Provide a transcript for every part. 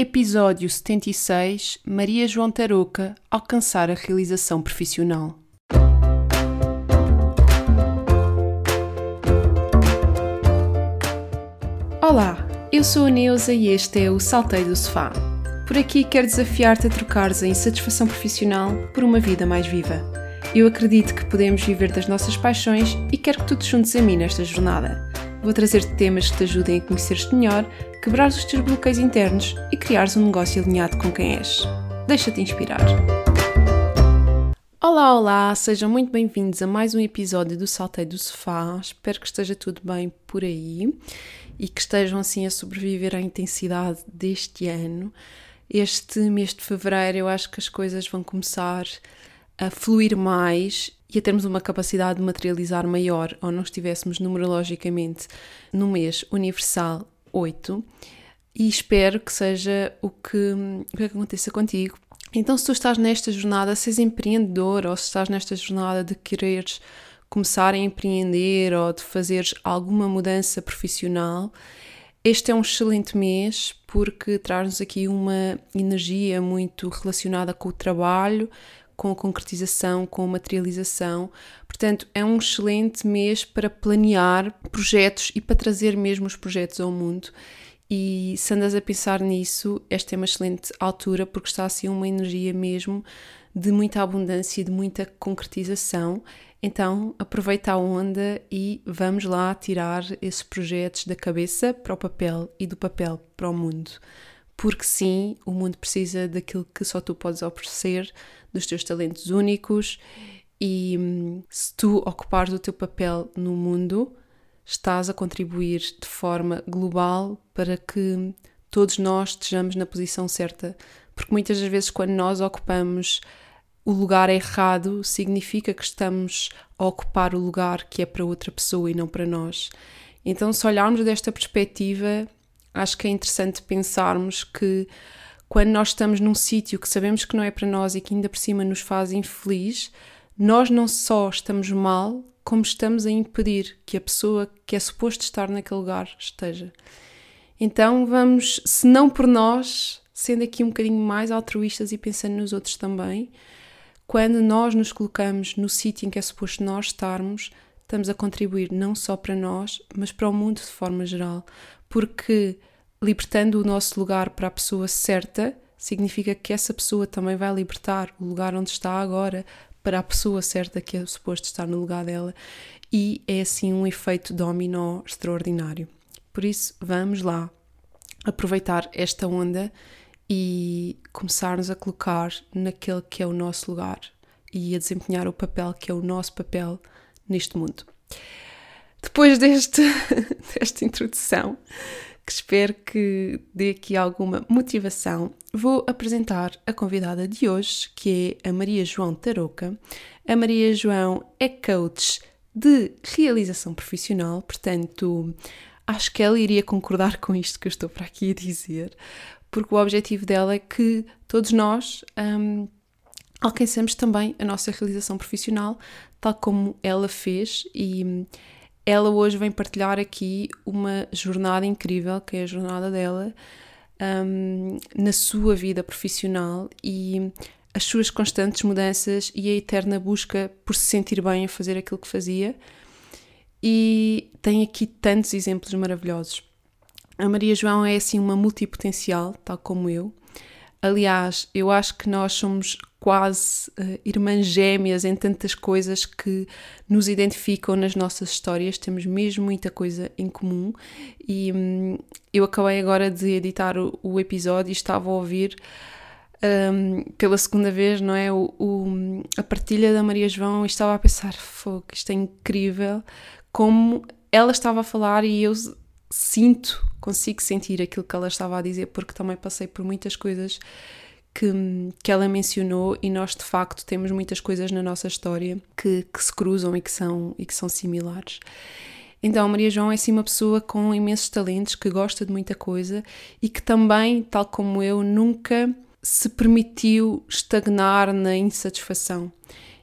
Episódio 76 Maria João Tarouca alcançar a realização profissional. Olá, eu sou a Neuza e este é o Saltei do Sofá. Por aqui quero desafiar-te a trocares a insatisfação profissional por uma vida mais viva. Eu acredito que podemos viver das nossas paixões e quero que tu te juntes a mim nesta jornada. Vou trazer-te temas que te ajudem a conhecer-te melhor, quebrar os teus bloqueios internos e criares um negócio alinhado com quem és. Deixa-te inspirar. Olá, olá, sejam muito bem-vindos a mais um episódio do Saltei do Sofá. Espero que esteja tudo bem por aí e que estejam assim a sobreviver à intensidade deste ano. Este mês de fevereiro eu acho que as coisas vão começar a fluir mais e a termos uma capacidade de materializar maior, ou não estivéssemos numerologicamente no mês universal 8, e espero que seja o que, o que aconteça contigo. Então, se tu estás nesta jornada, se és empreendedor ou se estás nesta jornada de quereres começar a empreender ou de fazeres alguma mudança profissional, este é um excelente mês porque traz-nos aqui uma energia muito relacionada com o trabalho, com a concretização, com a materialização. Portanto, é um excelente mês para planear projetos e para trazer mesmo os projetos ao mundo. E se andas a pensar nisso, esta é uma excelente altura porque está assim uma energia mesmo de muita abundância e de muita concretização. Então, aproveita a onda e vamos lá tirar esses projetos da cabeça para o papel e do papel para o mundo. Porque sim, o mundo precisa daquilo que só tu podes oferecer, dos teus talentos únicos e hum, se tu ocupares o teu papel no mundo, estás a contribuir de forma global para que todos nós estejamos na posição certa. Porque muitas das vezes, quando nós ocupamos o lugar errado, significa que estamos a ocupar o lugar que é para outra pessoa e não para nós. Então, se olharmos desta perspectiva, acho que é interessante pensarmos que quando nós estamos num sítio que sabemos que não é para nós e que ainda por cima nos faz infeliz, nós não só estamos mal, como estamos a impedir que a pessoa que é suposto estar naquele lugar esteja. Então vamos, se não por nós, sendo aqui um bocadinho mais altruístas e pensando nos outros também, quando nós nos colocamos no sítio em que é suposto nós estarmos, estamos a contribuir não só para nós, mas para o mundo de forma geral. Porque libertando o nosso lugar para a pessoa certa, significa que essa pessoa também vai libertar o lugar onde está agora para a pessoa certa que é suposto estar no lugar dela. E é assim um efeito dominó extraordinário. Por isso, vamos lá aproveitar esta onda e começarmos a colocar naquele que é o nosso lugar e a desempenhar o papel que é o nosso papel neste mundo. Depois deste, desta introdução, que espero que dê aqui alguma motivação, vou apresentar a convidada de hoje, que é a Maria João Tarouca. A Maria João é coach de realização profissional, portanto, acho que ela iria concordar com isto que eu estou para aqui a dizer, porque o objetivo dela é que todos nós um, alcancemos também a nossa realização profissional, tal como ela fez, e ela hoje vem partilhar aqui uma jornada incrível, que é a jornada dela, um, na sua vida profissional e as suas constantes mudanças e a eterna busca por se sentir bem a fazer aquilo que fazia. E tem aqui tantos exemplos maravilhosos. A Maria João é assim uma multipotencial, tal como eu. Aliás, eu acho que nós somos quase uh, irmãs gêmeas em tantas coisas que nos identificam nas nossas histórias, temos mesmo muita coisa em comum. E um, eu acabei agora de editar o, o episódio e estava a ouvir um, pela segunda vez, não é? O, o, a partilha da Maria João e estava a pensar: fogo, isto é incrível, como ela estava a falar e eu sinto, consigo sentir aquilo que ela estava a dizer, porque também passei por muitas coisas que, que ela mencionou e nós de facto temos muitas coisas na nossa história que, que se cruzam e que são, e que são similares. Então, Maria João é sim uma pessoa com imensos talentos, que gosta de muita coisa e que também, tal como eu, nunca se permitiu estagnar na insatisfação.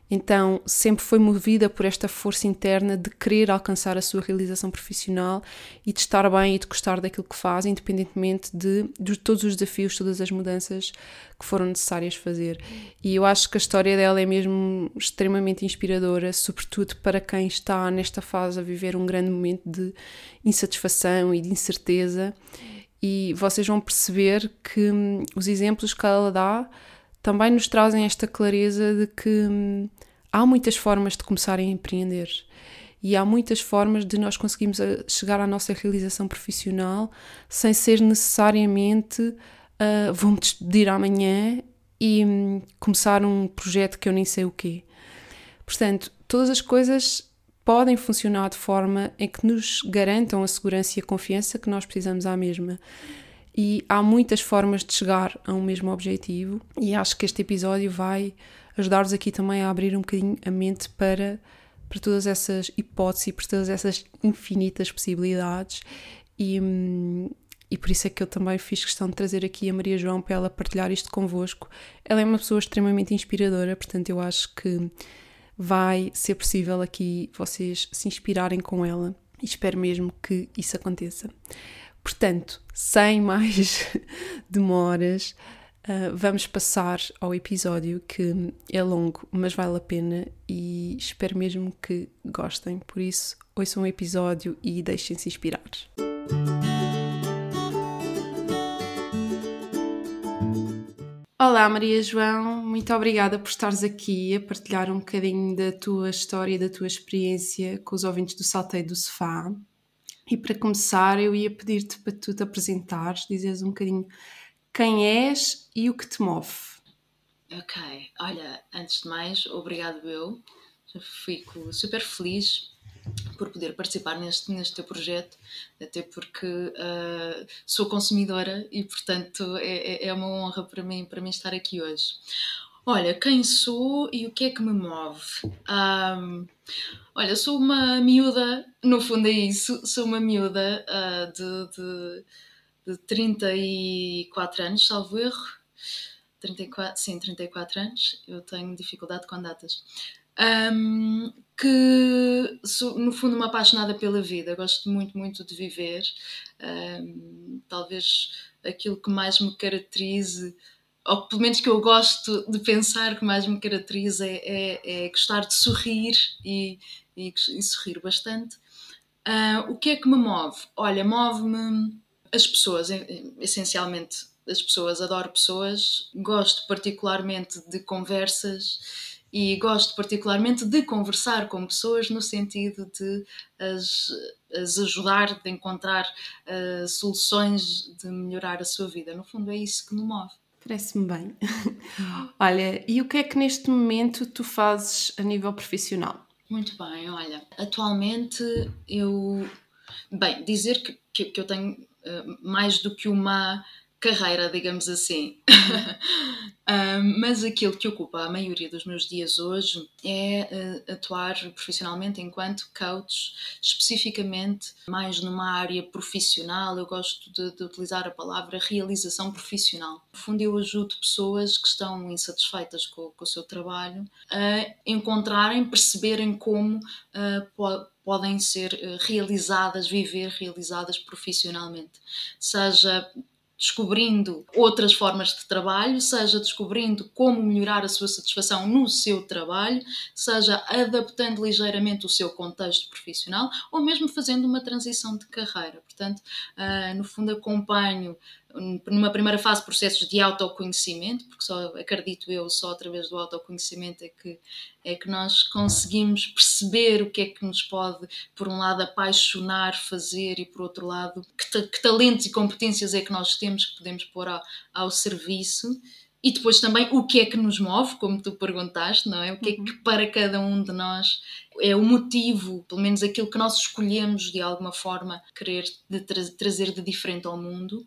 Então, sempre foi movida por esta força interna de querer alcançar a sua realização profissional e de estar bem e de gostar daquilo que faz, independentemente de, de todos os desafios, todas as mudanças que foram necessárias fazer. E eu acho que a história dela é mesmo extremamente inspiradora, sobretudo para quem está nesta fase a viver um grande momento de insatisfação e de incerteza. E vocês vão perceber que hum, os exemplos que ela dá também nos trazem esta clareza de que hum, há muitas formas de começar a empreender e há muitas formas de nós conseguirmos eh, chegar à nossa realização profissional sem ser necessariamente uh, vou-me despedir amanhã e um, começar um projeto que eu nem sei o quê. Portanto, todas as coisas podem funcionar de forma em que nos garantam a segurança e a confiança que nós precisamos à mesma e há muitas formas de chegar a um mesmo objetivo e acho que este episódio vai ajudar-vos aqui também a abrir um bocadinho a mente para, para todas essas hipóteses, para todas essas infinitas possibilidades e, hum, e por isso é que eu também fiz questão de trazer aqui a Maria João para ela partilhar isto convosco. Ela é uma pessoa extremamente inspiradora, portanto eu acho que vai ser possível aqui vocês se inspirarem com ela e espero mesmo que isso aconteça. Portanto, sem mais demoras, uh, vamos passar ao episódio que é longo, mas vale a pena e espero mesmo que gostem. Por isso, ouçam o episódio e deixem-se inspirar. Olá Maria João, muito obrigada por estares aqui a partilhar um bocadinho da tua história e da tua experiência com os ouvintes do Salteio do Sofá. E para começar, eu ia pedir-te para tu te apresentares, dizeres um bocadinho quem és e o que te move. Ok, olha, antes de mais, obrigado eu. Fico super feliz por poder participar neste, neste teu projeto, até porque uh, sou consumidora e, portanto, é, é, é uma honra para mim, para mim estar aqui hoje. Olha, quem sou e o que é que me move? Um, olha, sou uma miúda, no fundo é isso, sou uma miúda uh, de, de, de 34 anos, salvo erro. 34, sim, 34 anos, eu tenho dificuldade com datas. Um, que sou, no fundo, uma apaixonada pela vida, gosto muito, muito de viver. Um, talvez aquilo que mais me caracterize ou pelo menos que eu gosto de pensar que mais me caracteriza é, é, é gostar de sorrir e, e, e sorrir bastante. Uh, o que é que me move? Olha, move-me as pessoas, essencialmente as pessoas, adoro pessoas, gosto particularmente de conversas e gosto particularmente de conversar com pessoas no sentido de as, as ajudar, de encontrar uh, soluções de melhorar a sua vida. No fundo, é isso que me move. Parece-me bem. olha, e o que é que neste momento tu fazes a nível profissional? Muito bem, olha, atualmente eu. Bem, dizer que, que, que eu tenho uh, mais do que uma carreira, digamos assim. um, mas aquilo que ocupa a maioria dos meus dias hoje é uh, atuar profissionalmente enquanto coach, especificamente mais numa área profissional. Eu gosto de, de utilizar a palavra realização profissional. No fundo, eu ajudo pessoas que estão insatisfeitas com, com o seu trabalho a encontrarem, perceberem como uh, po podem ser uh, realizadas, viver realizadas profissionalmente. Seja descobrindo outras formas de trabalho, seja descobrindo como melhorar a sua satisfação no seu trabalho, seja adaptando ligeiramente o seu contexto profissional ou mesmo fazendo uma transição de carreira. Portanto, uh, no fundo, acompanho numa primeira fase processos de autoconhecimento, porque só acredito eu só através do autoconhecimento é que é que nós conseguimos perceber o que é que nos pode por um lado apaixonar fazer e por outro lado que, que talentos e competências é que nós temos que podemos pôr ao, ao serviço e depois também o que é que nos move, como tu perguntaste, não é? O que é que uhum. para cada um de nós é o motivo, pelo menos aquilo que nós escolhemos de alguma forma querer de tra trazer de diferente ao mundo.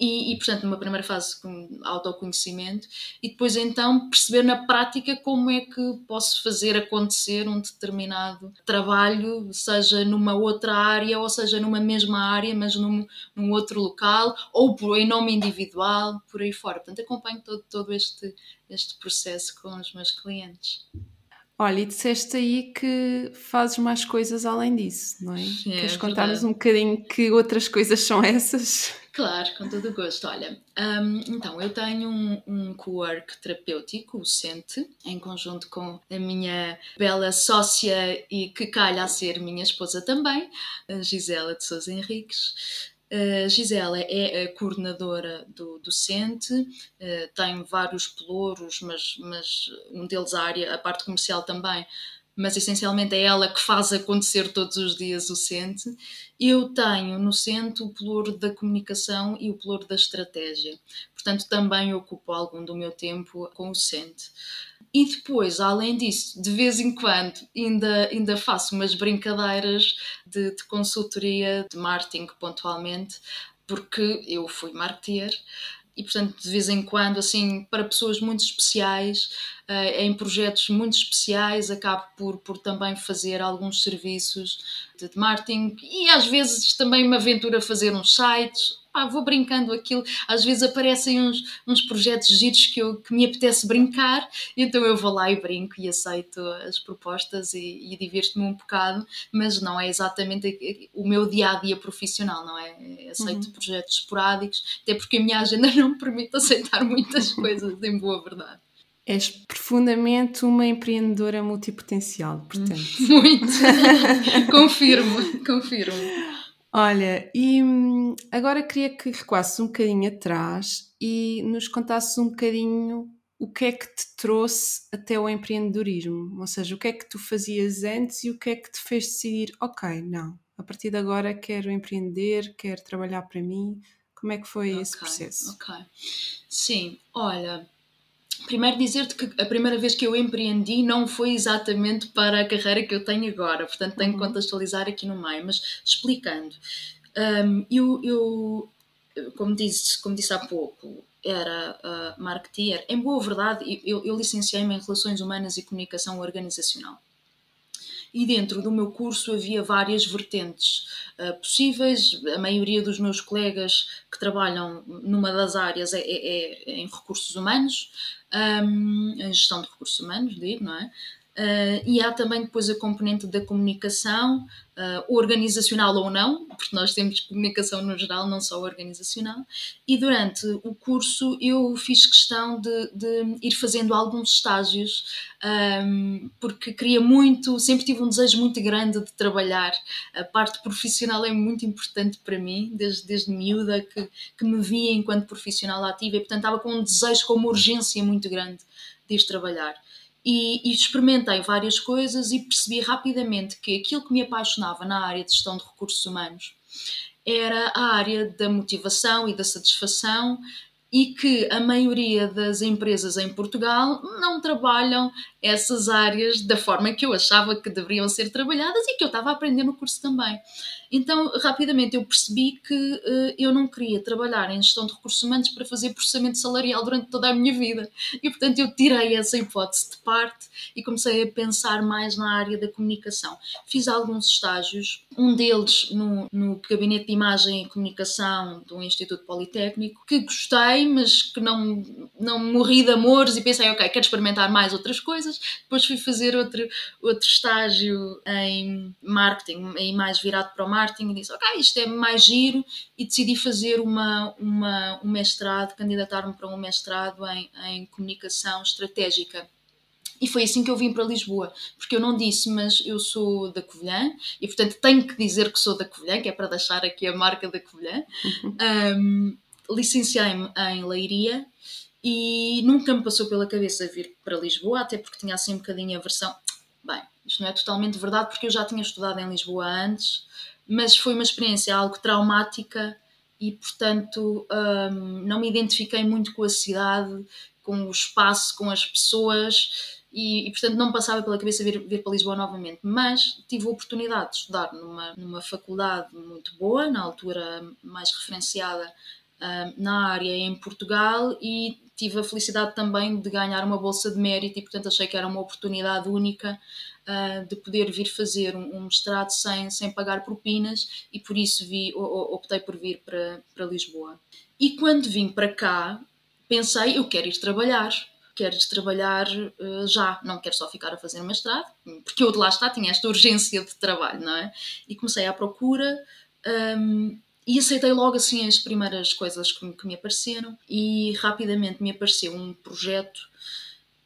E, e, portanto, numa primeira fase com autoconhecimento, e depois então perceber na prática como é que posso fazer acontecer um determinado trabalho, seja numa outra área, ou seja numa mesma área, mas num, num outro local, ou por, em nome individual, por aí fora. Portanto, acompanho todo, todo este, este processo com os meus clientes. Olha, e disseste aí que fazes mais coisas além disso, não é? É, Queres contar-nos um bocadinho que outras coisas são essas? Claro, com todo o gosto. Olha, hum, então eu tenho um, um co-work terapêutico, o Sente, em conjunto com a minha bela sócia e que calha a ser minha esposa também, Gisela de Sousa Henriques. A Gisela é a coordenadora do, do Sente, eh, tem vários pelouros, mas, mas um deles a área, a parte comercial também, mas essencialmente é ela que faz acontecer todos os dias o Sente. Eu tenho no Sente o pelouro da comunicação e o pelouro da estratégia, portanto também ocupo algum do meu tempo com o Sente. E depois, além disso, de vez em quando ainda, ainda faço umas brincadeiras de, de consultoria de marketing pontualmente, porque eu fui marketeer e portanto de vez em quando assim para pessoas muito especiais eh, em projetos muito especiais acabo por, por também fazer alguns serviços de, de marketing e às vezes também me aventuro a fazer uns sites pá, vou brincando aquilo, às vezes aparecem uns, uns projetos giros que, eu, que me apetece brincar, então eu vou lá e brinco e aceito as propostas e, e divirto-me um bocado, mas não é exatamente o meu dia a dia profissional, não é? Aceito uhum. projetos esporádicos, até porque a minha agenda não me permite aceitar muitas coisas, em boa verdade. És profundamente uma empreendedora multipotencial, portanto. Muito! confirmo, confirmo. Olha, e hum, agora queria que recuasses um bocadinho atrás e nos contasses um bocadinho o que é que te trouxe até o empreendedorismo, ou seja, o que é que tu fazias antes e o que é que te fez decidir, ok, não, a partir de agora quero empreender, quero trabalhar para mim. Como é que foi okay, esse processo? Ok, sim, olha, Primeiro dizer-te que a primeira vez que eu empreendi não foi exatamente para a carreira que eu tenho agora, portanto tenho uhum. que contextualizar aqui no meio, mas explicando. Um, eu, eu, como, disse, como disse há pouco, era uh, marketeer. Em boa verdade, eu, eu licenciei-me em Relações Humanas e Comunicação Organizacional e dentro do meu curso havia várias vertentes uh, possíveis. A maioria dos meus colegas que trabalham numa das áreas é, é, é em recursos humanos, um, em gestão de recursos humanos, digo, não é? Uh, e há também depois a componente da comunicação, uh, organizacional ou não, porque nós temos comunicação no geral, não só organizacional. E durante o curso eu fiz questão de, de ir fazendo alguns estágios, um, porque queria muito, sempre tive um desejo muito grande de trabalhar. A parte profissional é muito importante para mim, desde, desde miúda, que, que me via enquanto profissional ativa e, portanto, estava com um desejo, com uma urgência muito grande de ir trabalhar. E, e, experimentei várias coisas e percebi rapidamente que aquilo que me apaixonava na área de gestão de recursos humanos era a área da motivação e da satisfação e que a maioria das empresas em Portugal não trabalham essas áreas da forma que eu achava que deveriam ser trabalhadas e que eu estava a aprender no curso também. Então, rapidamente eu percebi que uh, eu não queria trabalhar em gestão de recursos humanos para fazer processamento salarial durante toda a minha vida. E, portanto, eu tirei essa hipótese de parte e comecei a pensar mais na área da comunicação. Fiz alguns estágios, um deles no, no gabinete de imagem e comunicação do Instituto Politécnico, que gostei, mas que não, não morri de amores e pensei, ok, quero experimentar mais outras coisas. Depois fui fazer outro, outro estágio em marketing, e mais virado para o marketing marketing e disse, ok, isto é mais giro e decidi fazer uma, uma, um mestrado, candidatar-me para um mestrado em, em comunicação estratégica. E foi assim que eu vim para Lisboa, porque eu não disse, mas eu sou da Covilhã e, portanto, tenho que dizer que sou da Covilhã, que é para deixar aqui a marca da Covilhã. Uhum. Um, Licenciei-me em Leiria e nunca me passou pela cabeça vir para Lisboa, até porque tinha assim um bocadinho a versão. Bem, isto não é totalmente verdade, porque eu já tinha estudado em Lisboa antes, mas foi uma experiência algo traumática e, portanto, um, não me identifiquei muito com a cidade, com o espaço, com as pessoas e, e, portanto não me passava pela cabeça vir, vir para Lisboa novamente, mas tive a oportunidade de estudar numa, numa faculdade muito boa, na altura mais referenciada uh, na área em Portugal e tive a felicidade também de ganhar uma bolsa de mérito e portanto achei que era uma oportunidade única uh, de poder vir fazer um, um, mestrado sem, sem pagar propinas e por isso vi, optei por vir para, para Lisboa. E quando vim para cá, pensei, eu quero ir trabalhar, queres trabalhar uh, já, não quero só ficar a fazer mestrado, porque eu de lá está tinha esta urgência de trabalho, não é? E comecei à procura um, e aceitei logo assim as primeiras coisas que, que me apareceram e rapidamente me apareceu um projeto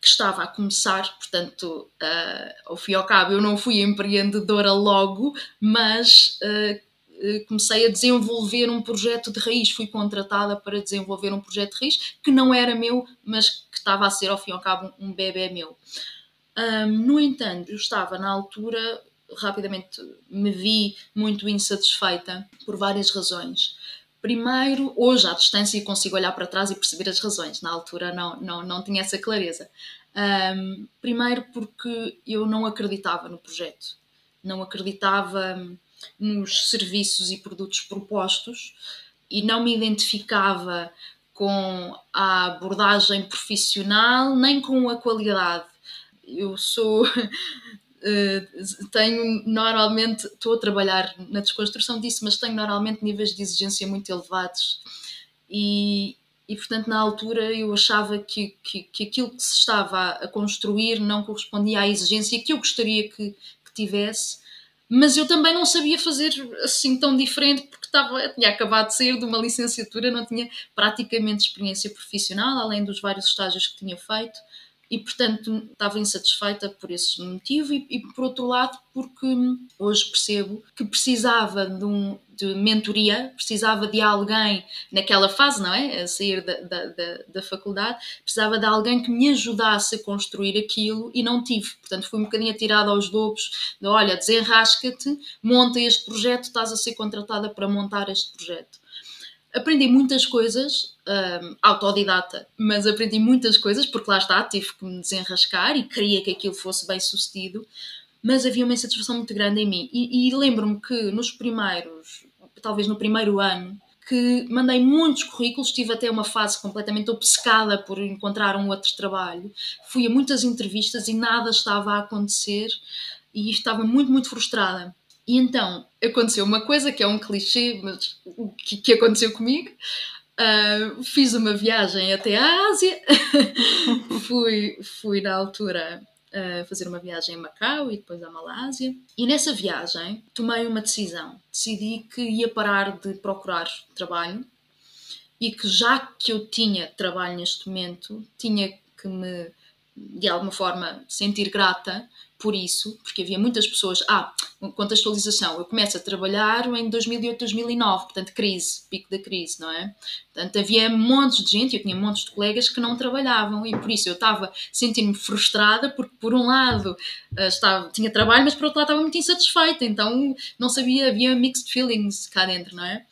que estava a começar, portanto, uh, ao fim e ao cabo, eu não fui empreendedora logo, mas uh, comecei a desenvolver um projeto de raiz. Fui contratada para desenvolver um projeto de raiz que não era meu, mas que estava a ser, ao fim e ao cabo, um bebê meu. Um, no entanto, eu estava na altura, rapidamente me vi muito insatisfeita por várias razões. Primeiro, hoje à distância consigo olhar para trás e perceber as razões. Na altura não, não, não tinha essa clareza. Um, primeiro porque eu não acreditava no projeto. Não acreditava nos serviços e produtos propostos e não me identificava com a abordagem profissional nem com a qualidade. Eu sou Uh, tenho normalmente, estou a trabalhar na desconstrução disso, mas tenho normalmente níveis de exigência muito elevados. E, e portanto na altura eu achava que, que, que, aquilo que se estava a construir não correspondia à exigência que eu gostaria que, que tivesse, mas eu também não sabia fazer assim tão diferente porque estava, tinha acabado de sair de uma licenciatura, não tinha praticamente experiência profissional, além dos vários estágios que tinha feito e portanto estava insatisfeita por esse motivo e, e, por outro lado porque hoje percebo que precisava de, um, de mentoria, precisava de alguém naquela fase, não é? A sair da, da, da, da, faculdade, precisava de alguém que me ajudasse a construir aquilo e não tive. Portanto, fui um bocadinho atirada aos lobos de olha, desenrasca-te, monta este projeto, estás a ser contratada para montar este projeto aprendi muitas coisas, um, autodidata, mas aprendi muitas coisas, porque lá está, tive que me desenrascar e queria que aquilo fosse bem sucedido, mas havia uma insatisfação muito grande em mim. E, e lembro-me que nos primeiros, talvez no primeiro ano, que mandei muitos currículos, tive até uma fase completamente obcecada por encontrar um outro trabalho. Fui a muitas entrevistas e nada estava a acontecer e estava muito, muito frustrada. E então aconteceu uma coisa que é um clichê, mas que, que aconteceu comigo. Uh, fiz uma viagem até à Ásia, fui, fui na altura uh, fazer uma viagem a Macau e depois à Malásia. E nessa viagem tomei uma decisão. Decidi que ia parar de procurar trabalho e que já que eu tinha trabalho neste momento, tinha que me de alguma forma sentir grata por isso, porque havia muitas pessoas. Ah, contextualização, eu começo a trabalhar em 2008, 2009, portanto, crise, pico da crise, não é? Portanto, havia montes de gente, eu tinha montes de colegas que não trabalhavam e por isso eu estava sentindo-me frustrada, porque por um lado eh, estava, tinha trabalho, mas por outro lado estava muito insatisfeita, então não sabia, havia mixed feelings cá dentro, não é?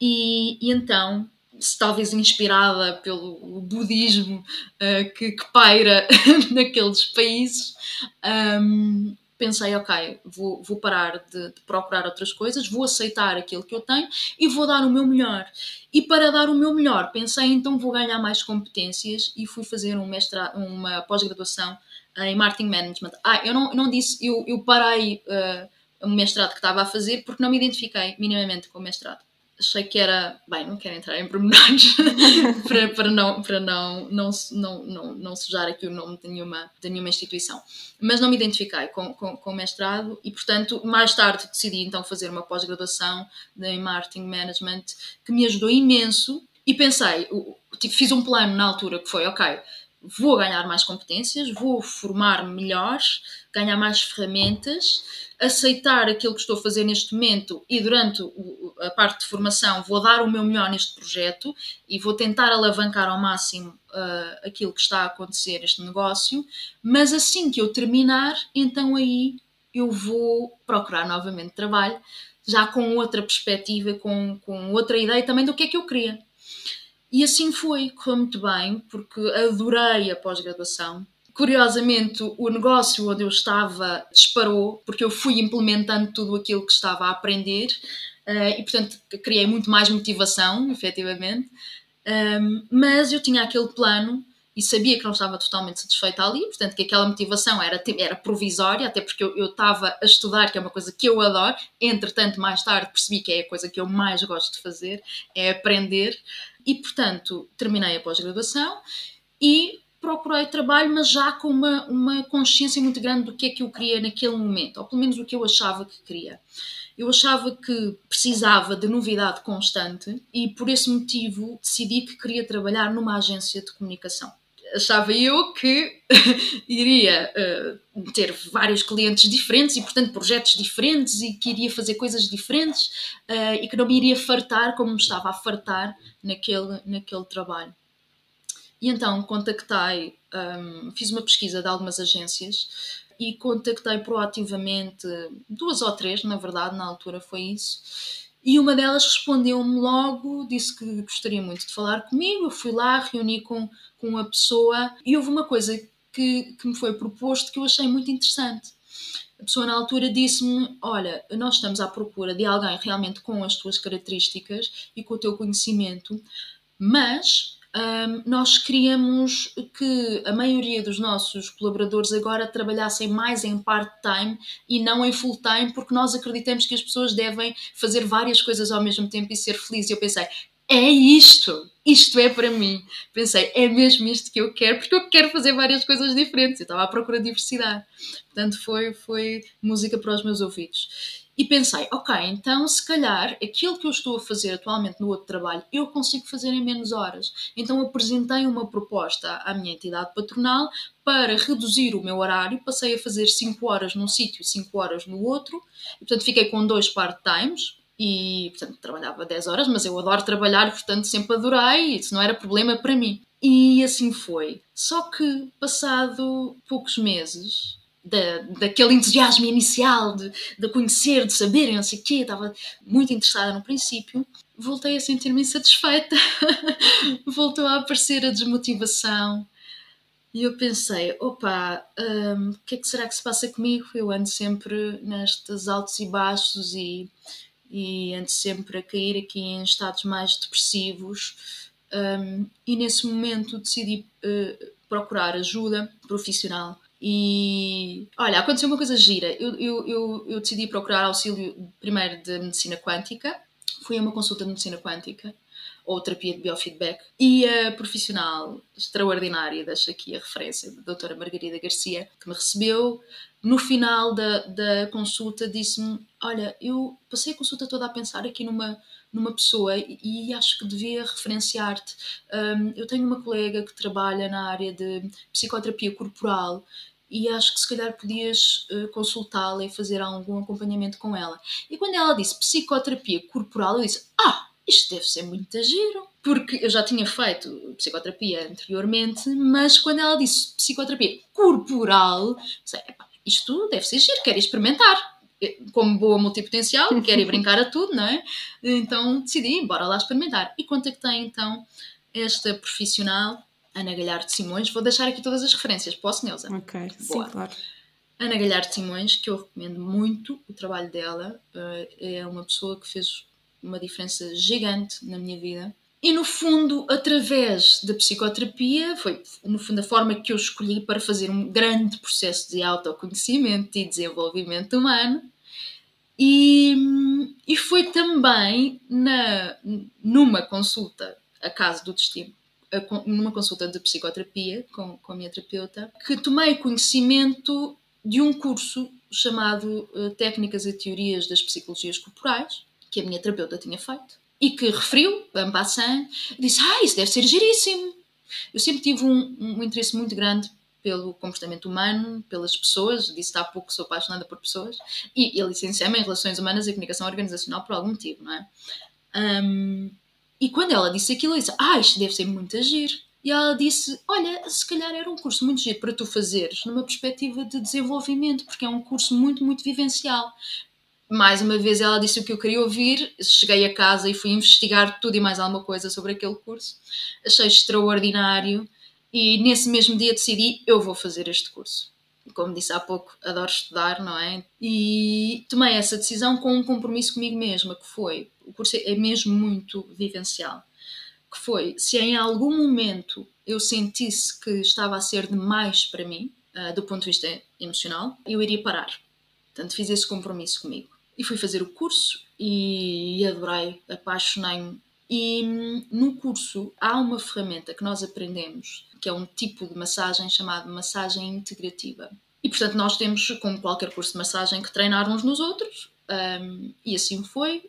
E, e então talvez inspirada pelo budismo uh, que, que, paira naqueles países, um, pensei, ok, vou, vou parar de, de, procurar outras coisas, vou aceitar aquilo que eu tenho e vou dar o meu melhor. E para dar o meu melhor, pensei, então vou ganhar mais competências e fui fazer um mestrado, uma pós-graduação em Marketing Management. Ah, eu não, não disse, eu, eu parei uh, o mestrado que estava a fazer porque não me identifiquei minimamente com o mestrado achei que era. Bem, não quero entrar em pormenores para, para, não, para não, não, não, não, não sujar aqui o nome de nenhuma, de nenhuma instituição. Mas não me identifiquei com, com, com o mestrado e, portanto, mais tarde decidi então fazer uma pós-graduação em Marketing Management que me ajudou imenso e pensei, tipo, fiz um plano na altura que foi, ok, vou ganhar mais competências, vou formar-me melhor, ganhar mais ferramentas, aceitar aquilo que estou a fazer neste momento e durante a parte de formação vou dar o meu melhor neste projeto e vou tentar alavancar ao máximo uh, aquilo que está a acontecer, este negócio, mas assim que eu terminar, então aí eu vou procurar novamente trabalho, já com outra perspectiva, com, com outra ideia também do que é que eu queria. E assim foi, correu muito bem, porque adorei a pós-graduação. Curiosamente, o negócio onde eu estava disparou, porque eu fui implementando tudo aquilo que estava a aprender uh, e, portanto, criei muito mais motivação, efetivamente. Mas eu tinha aquele plano e sabia que não estava totalmente satisfeita ali, portanto que aquela motivação era, era provisória, até porque eu, eu estava a estudar, que é uma coisa que eu adoro, entretanto mais tarde percebi que é a coisa que eu mais gosto de fazer, é aprender, e portanto terminei a pós-graduação e procurei trabalho, mas já com uma, uma consciência muito grande do que é que eu queria naquele momento, ou pelo menos o que eu achava que queria. Eu achava que precisava de novidade constante e por esse motivo decidi que queria trabalhar numa agência de comunicação achava eu que iria uh, ter vários clientes diferentes e, portanto, projetos diferentes e que iria fazer coisas diferentes uh, e que não me iria fartar como me estava a fartar naquele, naquele trabalho. E então contactei, um, fiz uma pesquisa de algumas agências e contactei proativamente duas ou três, na verdade, na altura foi isso. E uma delas respondeu-me logo, disse que gostaria muito de falar comigo. Eu fui lá, reuni com, com a pessoa e houve uma coisa que, que me foi proposto que eu achei muito interessante. A pessoa na altura disse-me: Olha, nós estamos à procura de alguém realmente com as tuas características e com o teu conhecimento, mas um, nós queríamos que a maioria dos nossos colaboradores agora trabalhassem mais em part-time e não em full-time, porque nós acreditamos que as pessoas devem fazer várias coisas ao mesmo tempo e ser felizes. E eu pensei, é isto, isto é para mim. Pensei, é mesmo isto que eu quero, porque eu quero fazer várias coisas diferentes. Eu estava à procura de diversidade. Portanto, foi, foi música para os meus ouvidos. E pensei, ok, então se calhar aquilo que eu estou a fazer atualmente no outro trabalho eu consigo fazer em menos horas. Então apresentei uma proposta à minha entidade patronal para reduzir o meu horário. Passei a fazer 5 horas num sítio, 5 horas no outro. E, portanto, fiquei com dois part-times e, portanto, trabalhava 10 horas, mas eu adoro trabalhar, portanto, sempre adorei, isso não era problema para mim. E assim foi. Só que, passado poucos meses, da, daquele entusiasmo inicial de, de conhecer, de saber, não sei o quê, estava muito interessada no princípio, voltei a sentir-me insatisfeita, voltou a aparecer a desmotivação. E eu pensei, opa, um, o que é que será que se passa comigo? Eu ando sempre nestes altos e baixos e, e ando sempre a cair aqui em estados mais depressivos. Um, e nesse momento decidi uh, procurar ajuda profissional e olha, aconteceu uma coisa gira. Eu, eu, eu, eu, decidi procurar auxílio primeiro de medicina quântica, fui a uma consulta de medicina quântica ou terapia de biofeedback e a profissional extraordinária, deixo aqui a referência, da doutora Margarida Garcia, que me recebeu. No final da, da consulta, disse-me: Olha, eu passei a consulta toda a pensar aqui numa, numa pessoa e acho que devia referenciar-te. Um, eu tenho uma colega que trabalha na área de psicoterapia corporal e acho que se calhar podias uh, consultá-la e fazer algum acompanhamento com ela. E quando ela disse psicoterapia corporal, eu disse: Ah, isto deve ser muito giro. Porque eu já tinha feito psicoterapia anteriormente, mas quando ela disse psicoterapia corporal, disse, isto deve ser giro, quero experimentar. Como boa multipotencial, quero ir brincar a tudo, não é? Então decidi, bora lá experimentar. E contactei então esta profissional Ana Galhardo Simões. Vou deixar aqui todas as referências. Posso, Neuza? Ok, Boa. sim, claro. Ana Galhardo Simões, que eu recomendo muito o trabalho dela. Uh, é uma pessoa que fez uma diferença gigante na minha vida. E no fundo, através da psicoterapia, foi no fundo a forma que eu escolhi para fazer um grande processo de autoconhecimento e desenvolvimento humano. E, e foi também na, numa consulta a caso do destino numa consulta de psicoterapia com, com a minha terapeuta, que tomei conhecimento de um curso chamado uh, Técnicas e Teorias das Psicologias Corporais, que a minha terapeuta tinha feito, e que referiu, en passant, disse: Ah, isso deve ser giríssimo. Eu sempre tive um, um interesse muito grande pelo comportamento humano, pelas pessoas, disse há pouco que sou apaixonada por pessoas, e, e licenciei-me em Relações Humanas e Comunicação Organizacional por algum motivo, não é? Um, e quando ela disse aquilo, eu disse: Ah, isto deve ser muito agir. E ela disse: Olha, se calhar era um curso muito giro para tu fazeres, numa perspectiva de desenvolvimento, porque é um curso muito, muito vivencial. Mais uma vez ela disse o que eu queria ouvir. Cheguei a casa e fui investigar tudo e mais alguma coisa sobre aquele curso. Achei extraordinário e nesse mesmo dia decidi: eu vou fazer este curso. Como disse há pouco, adoro estudar, não é? E tomei essa decisão com um compromisso comigo mesma, que foi o curso é mesmo muito vivencial, que foi, se em algum momento eu sentisse que estava a ser demais para mim, uh, do ponto de vista emocional, eu iria parar. Portanto, fiz esse compromisso comigo. E fui fazer o curso e adorei, apaixonei-me E hum, no curso há uma ferramenta que nós aprendemos, que é um tipo de massagem chamado massagem integrativa. E portanto, nós temos, como qualquer curso de massagem, que treinar uns nos outros, um, e assim foi.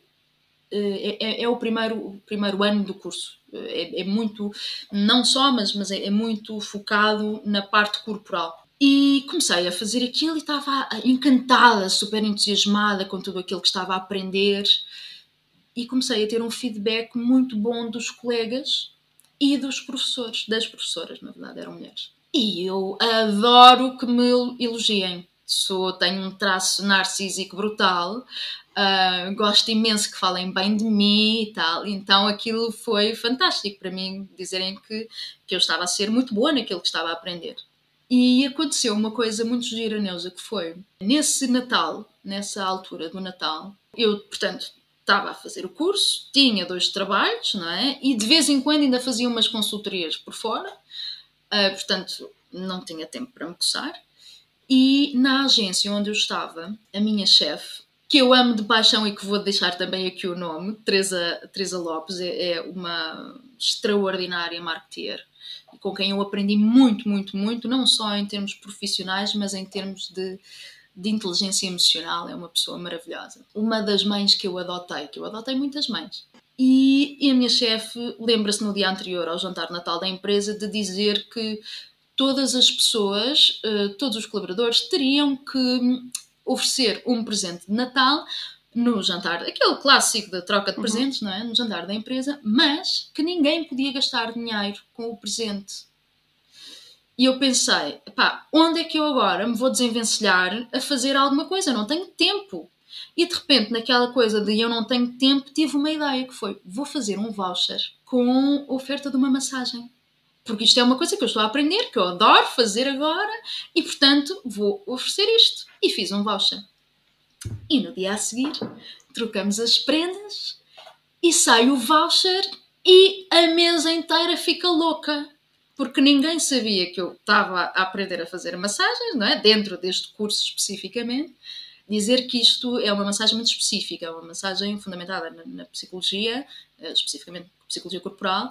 Eh, é, é, é, o, primeiro, o primeiro ano do curso. É, é muito, não só, mas, mas é, é muito focado na parte corporal. E comecei a fazer aquilo e estava encantada, super entusiasmada com tudo aquilo que estava a aprender. E comecei a ter um feedback muito bom dos colegas e dos professores, das professoras, na verdade, eram mulheres. E eu adoro que me elogiem. Sou, tenho um traço narcísico brutal, Uh, gosto imenso que falem bem de mim e tal, então aquilo foi fantástico para mim, dizerem que, que eu estava a ser muito boa naquilo que estava a aprender. E aconteceu uma coisa muito gira, Neuza, que foi nesse Natal, nessa altura do Natal, eu, portanto, estava a fazer o curso, tinha dois trabalhos, não é? E de vez em quando ainda fazia umas consultorias por fora, uh, portanto, não tinha tempo para me coçar. E na agência onde eu estava, a minha chefe que eu amo de paixão e que vou deixar também aqui o nome, Teresa, Teresa Lopes, é, é uma extraordinária marketeer com quem eu aprendi muito, muito, muito, não só em termos profissionais, mas em termos de, de inteligência emocional. É uma pessoa maravilhosa. Uma das mães que eu adotei, que eu adotei muitas mães. E, e a minha chefe lembra-se no dia anterior ao jantar Natal da empresa de dizer que todas as pessoas, eh, todos os colaboradores, teriam que oferecer um presente de Natal no jantar, aquele clássico da troca de uhum. presentes, uhum. não é? No jantar da empresa, mas que ninguém podia gastar dinheiro com o presente. E eu pensei, pá, onde é que eu agora me vou desenvencilhar a fazer alguma coisa? Eu não tenho tempo. E de repente, naquela coisa de eu não tenho tempo, tive uma ideia que foi: vou fazer um voucher com oferta de uma massagem. Porque isto é uma coisa que eu estou a aprender, que eu adoro fazer agora, e portanto vou oferecer isto. E fiz um voucher. E no dia a seguir, trocamos as prendas e sai o voucher e a mesa inteira fica louca. Porque ninguém sabia que eu estava a aprender a fazer massagens, não é? Dentro deste curso especificamente. Dizer que isto é uma massagem muito específica, uma massagem fundamentada na, na psicologia, eh, especificamente psicologia corporal,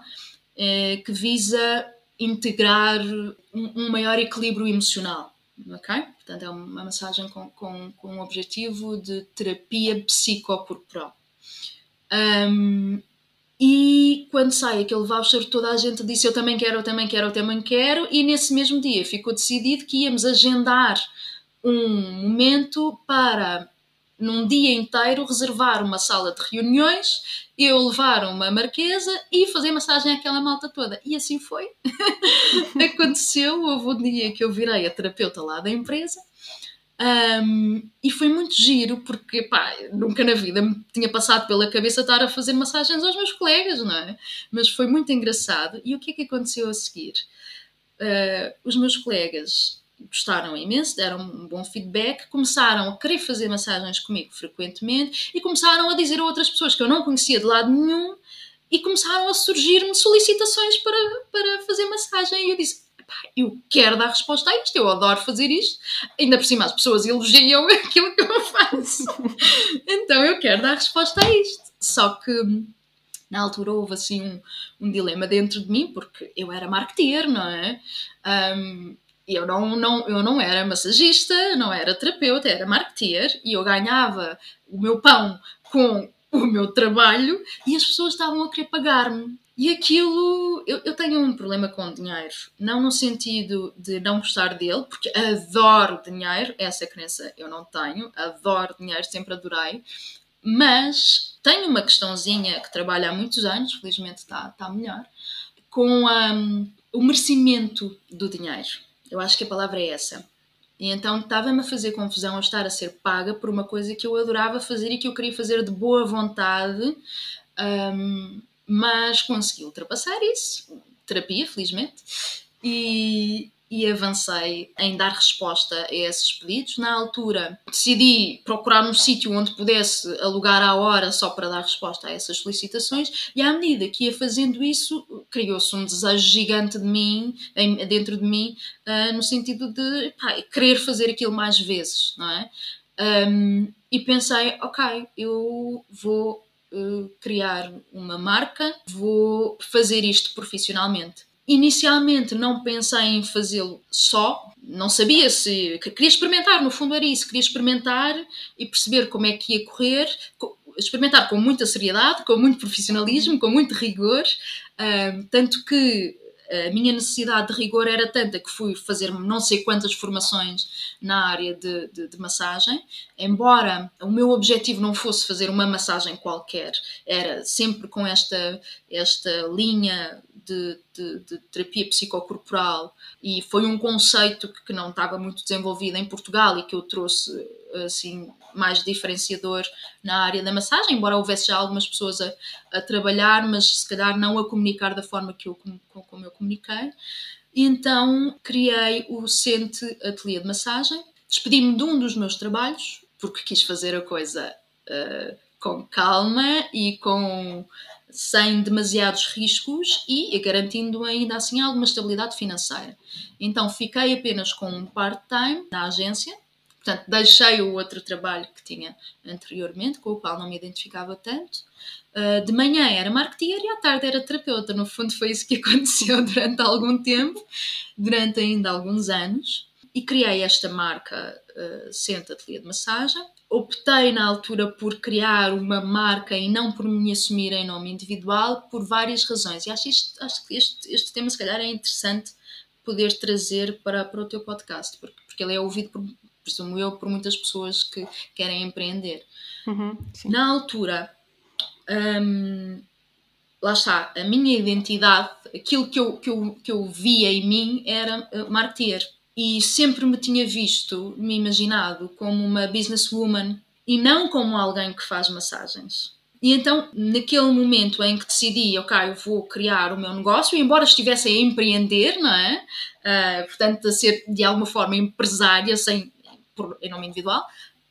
eh, que visa integrar um, um maior equilíbrio emocional ok? Portanto, é uma massagem com, com, com um objetivo de terapia psicocorporal. Um, e quando sai aquele voucher, toda a gente disse eu também quero, eu também quero, eu também quero, e nesse mesmo dia ficou decidido que íamos agendar um momento para num dia inteiro reservar uma sala de reuniões, eu levar uma marquesa e fazer massagem àquela malta toda. E assim foi. Aconteceu, houve um dia que eu virei a terapeuta lá da empresa. Um, e foi muito giro porque pá, nunca na vida me tinha passado pela cabeça estar a fazer massagens aos meus colegas, não é? Mas foi muito engraçado. E o que é que aconteceu a seguir? Uh, os meus colegas gostaram imenso, deram um bom feedback, começaram a querer fazer massagens comigo frequentemente e começaram a dizer a outras pessoas que eu não conhecia de lado nenhum e começaram a surgir-me solicitações para, para fazer massagem. E eu disse: eu quero dar resposta a isto, eu adoro fazer isto. Ainda por cima, as pessoas elogiam aquilo que eu faço. então eu quero dar resposta a isto. Só que na altura houve assim um, um dilema dentro de mim, porque eu era marketeer, não é? Um, eu não, não, eu não era massagista, não era terapeuta, era marketeer e eu ganhava o meu pão com o meu trabalho e as pessoas estavam a querer pagar-me. E aquilo, eu, eu tenho um problema com dinheiro, não no sentido de não gostar dele, porque adoro dinheiro, essa crença eu não tenho, adoro dinheiro, sempre adorei, mas tenho uma questãozinha que trabalho há muitos anos, felizmente está, melhor, com um, o merecimento do dinheiro eu acho que a palavra é essa. E então estava-me a fazer confusão a estar a ser paga por uma coisa que eu adorava fazer e que eu queria fazer de boa vontade, um, mas consegui ultrapassar isso. Terapia, felizmente. E, e avancei em dar resposta a esses pedidos. Na altura, decidi procurar um sítio onde pudesse alugar à hora só para dar resposta a essas solicitações, e à medida que ia fazendo isso, criou-se um desejo gigante de mim, dentro de mim, uh, no sentido de pá, querer fazer aquilo mais vezes, não é? Um, e pensei, ok, eu vou uh, criar uma marca, vou fazer isto profissionalmente. Inicialmente não pensei em fazê-lo só, não sabia se. Queria experimentar, no fundo era isso, queria experimentar e perceber como é que ia correr, experimentar com muita seriedade, com muito profissionalismo, com muito rigor, uh, tanto que a minha necessidade de rigor era tanta que fui fazer não sei quantas formações na área de, de, de, massagem, embora o meu objetivo não fosse fazer uma massagem qualquer, era sempre com esta, esta linha de, de, terapia psicocorporal. E foi um conceito que, que, não estava muito desenvolvido em Portugal e que eu trouxe assim mais diferenciador na área da massagem, embora houvesse já algumas pessoas a, a trabalhar, mas se calhar não a comunicar da forma que eu, como, eu comuniquei. Então criei o Sente Ateliê de Massagem, despedi-me de um dos meus trabalhos, porque quis fazer a coisa uh, com calma e com sem demasiados riscos e garantindo ainda assim alguma estabilidade financeira. Então fiquei apenas com um part-time na agência, portanto deixei o outro trabalho que tinha anteriormente, com o qual não me identificava tanto. Uh, de manhã era marketeer e à tarde era terapeuta. No fundo foi isso que aconteceu durante algum tempo, durante ainda alguns anos. E criei esta marca uh, Senta Ateliê de Massagem, optei na altura por criar uma marca e não por me assumir em nome individual por várias razões. E acho, isto, acho que este, este tema, se calhar, é interessante poder trazer para, para o teu podcast, porque, porque ele é ouvido, por, presumo eu, por muitas pessoas que querem empreender. Uhum, na altura, hum, lá está, a minha identidade, aquilo que eu, que eu, que eu via em mim era uh, marketeer e sempre me tinha visto, me imaginado como uma businesswoman e não como alguém que faz massagens. E então, naquele momento em que decidi, ok, eu vou criar o meu negócio, embora estivesse a empreender, não é? Uh, portanto, a ser de alguma forma empresária, sem, por, em nome individual,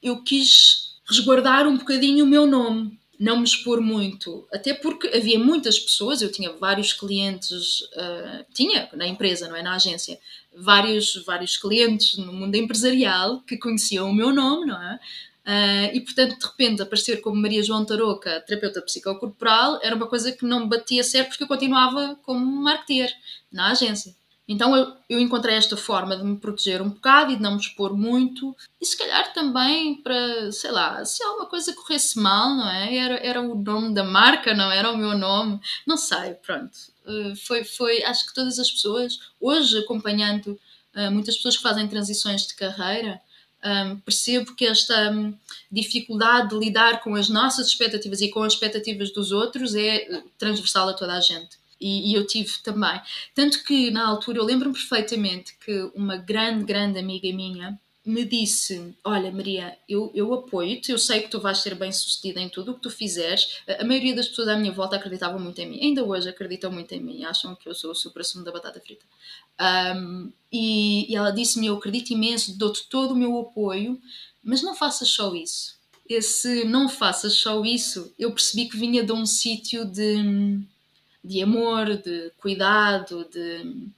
eu quis resguardar um bocadinho o meu nome não me expor muito, até porque havia muitas pessoas, eu tinha vários clientes, uh, tinha na empresa, não é, na agência, vários, vários clientes no mundo empresarial que conheciam o meu nome, não é? Uh, e portanto, de repente, aparecer como Maria João Tarouca, terapeuta psicocorporal, era uma coisa que não me batia certo porque eu continuava como marketeer na agência. Então eu, eu, encontrei esta forma de me proteger um bocado e de não me expor muito, e se calhar também para, sei lá, se alguma coisa corresse mal, não é? Era, era o nome da marca, não era o meu nome, não sei, pronto. Uh, foi, foi, acho que todas as pessoas, hoje acompanhando uh, muitas pessoas que fazem transições de carreira, um, eh, percebo que esta um, dificuldade de lidar com as nossas expectativas e com as expectativas dos outros é transversal a toda a gente e, e, eu tive também. Tanto que na altura eu lembro-me perfeitamente que uma grande, grande amiga minha me disse: Olha, Maria, eu, eu apoio-te, eu sei que tu vais ser bem sucedida em tudo o que tu fizeres. A, maioria das pessoas à minha volta acreditavam muito em mim, ainda hoje acreditam muito em mim, acham que eu sou o supra-sumo da batata frita. Um, e, e ela disse-me: Eu acredito imenso, dou-te todo o meu apoio, mas não faças só isso. Esse não faças só isso, eu percebi que vinha de um sítio de de amor, de cuidado, de,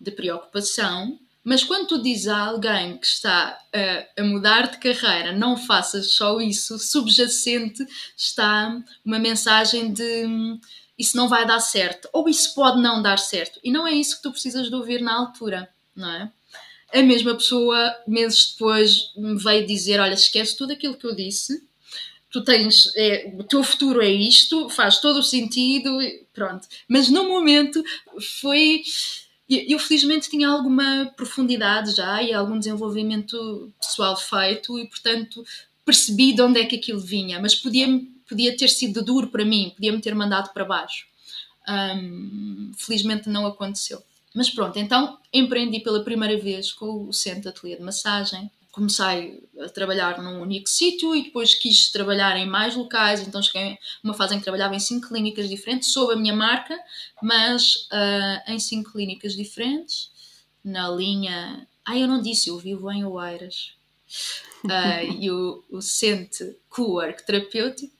de preocupação. Mas quando tu dizes a alguém que está a, a, mudar de carreira, não faças só isso, subjacente está uma mensagem de isso não vai dar certo, ou isso pode não dar certo. E não é isso que tu precisas de ouvir na altura, não é? A mesma pessoa, meses depois, me veio dizer: Olha, esquece tudo aquilo que eu disse, tu tens, é, o teu futuro é isto, faz todo o sentido, pronto. Mas no momento foi. Eu felizmente tinha alguma profundidade já e algum desenvolvimento pessoal feito e, portanto, percebi de onde é que aquilo vinha, mas podia, podia ter sido duro para mim, podia-me ter mandado para baixo. Um, felizmente não aconteceu. Mas pronto, então empreendi pela primeira vez com o Centro Ateliê de Massagem, comecei a trabalhar num único sítio e depois quis trabalhar em mais locais, então cheguei a uma fase em que trabalhava em cinco clínicas diferentes, sob a minha marca, mas uh, em cinco clínicas diferentes, na linha. Ah, eu não disse, eu vivo em Oeiras. Uh, e o, o Sente Co-work terapêutico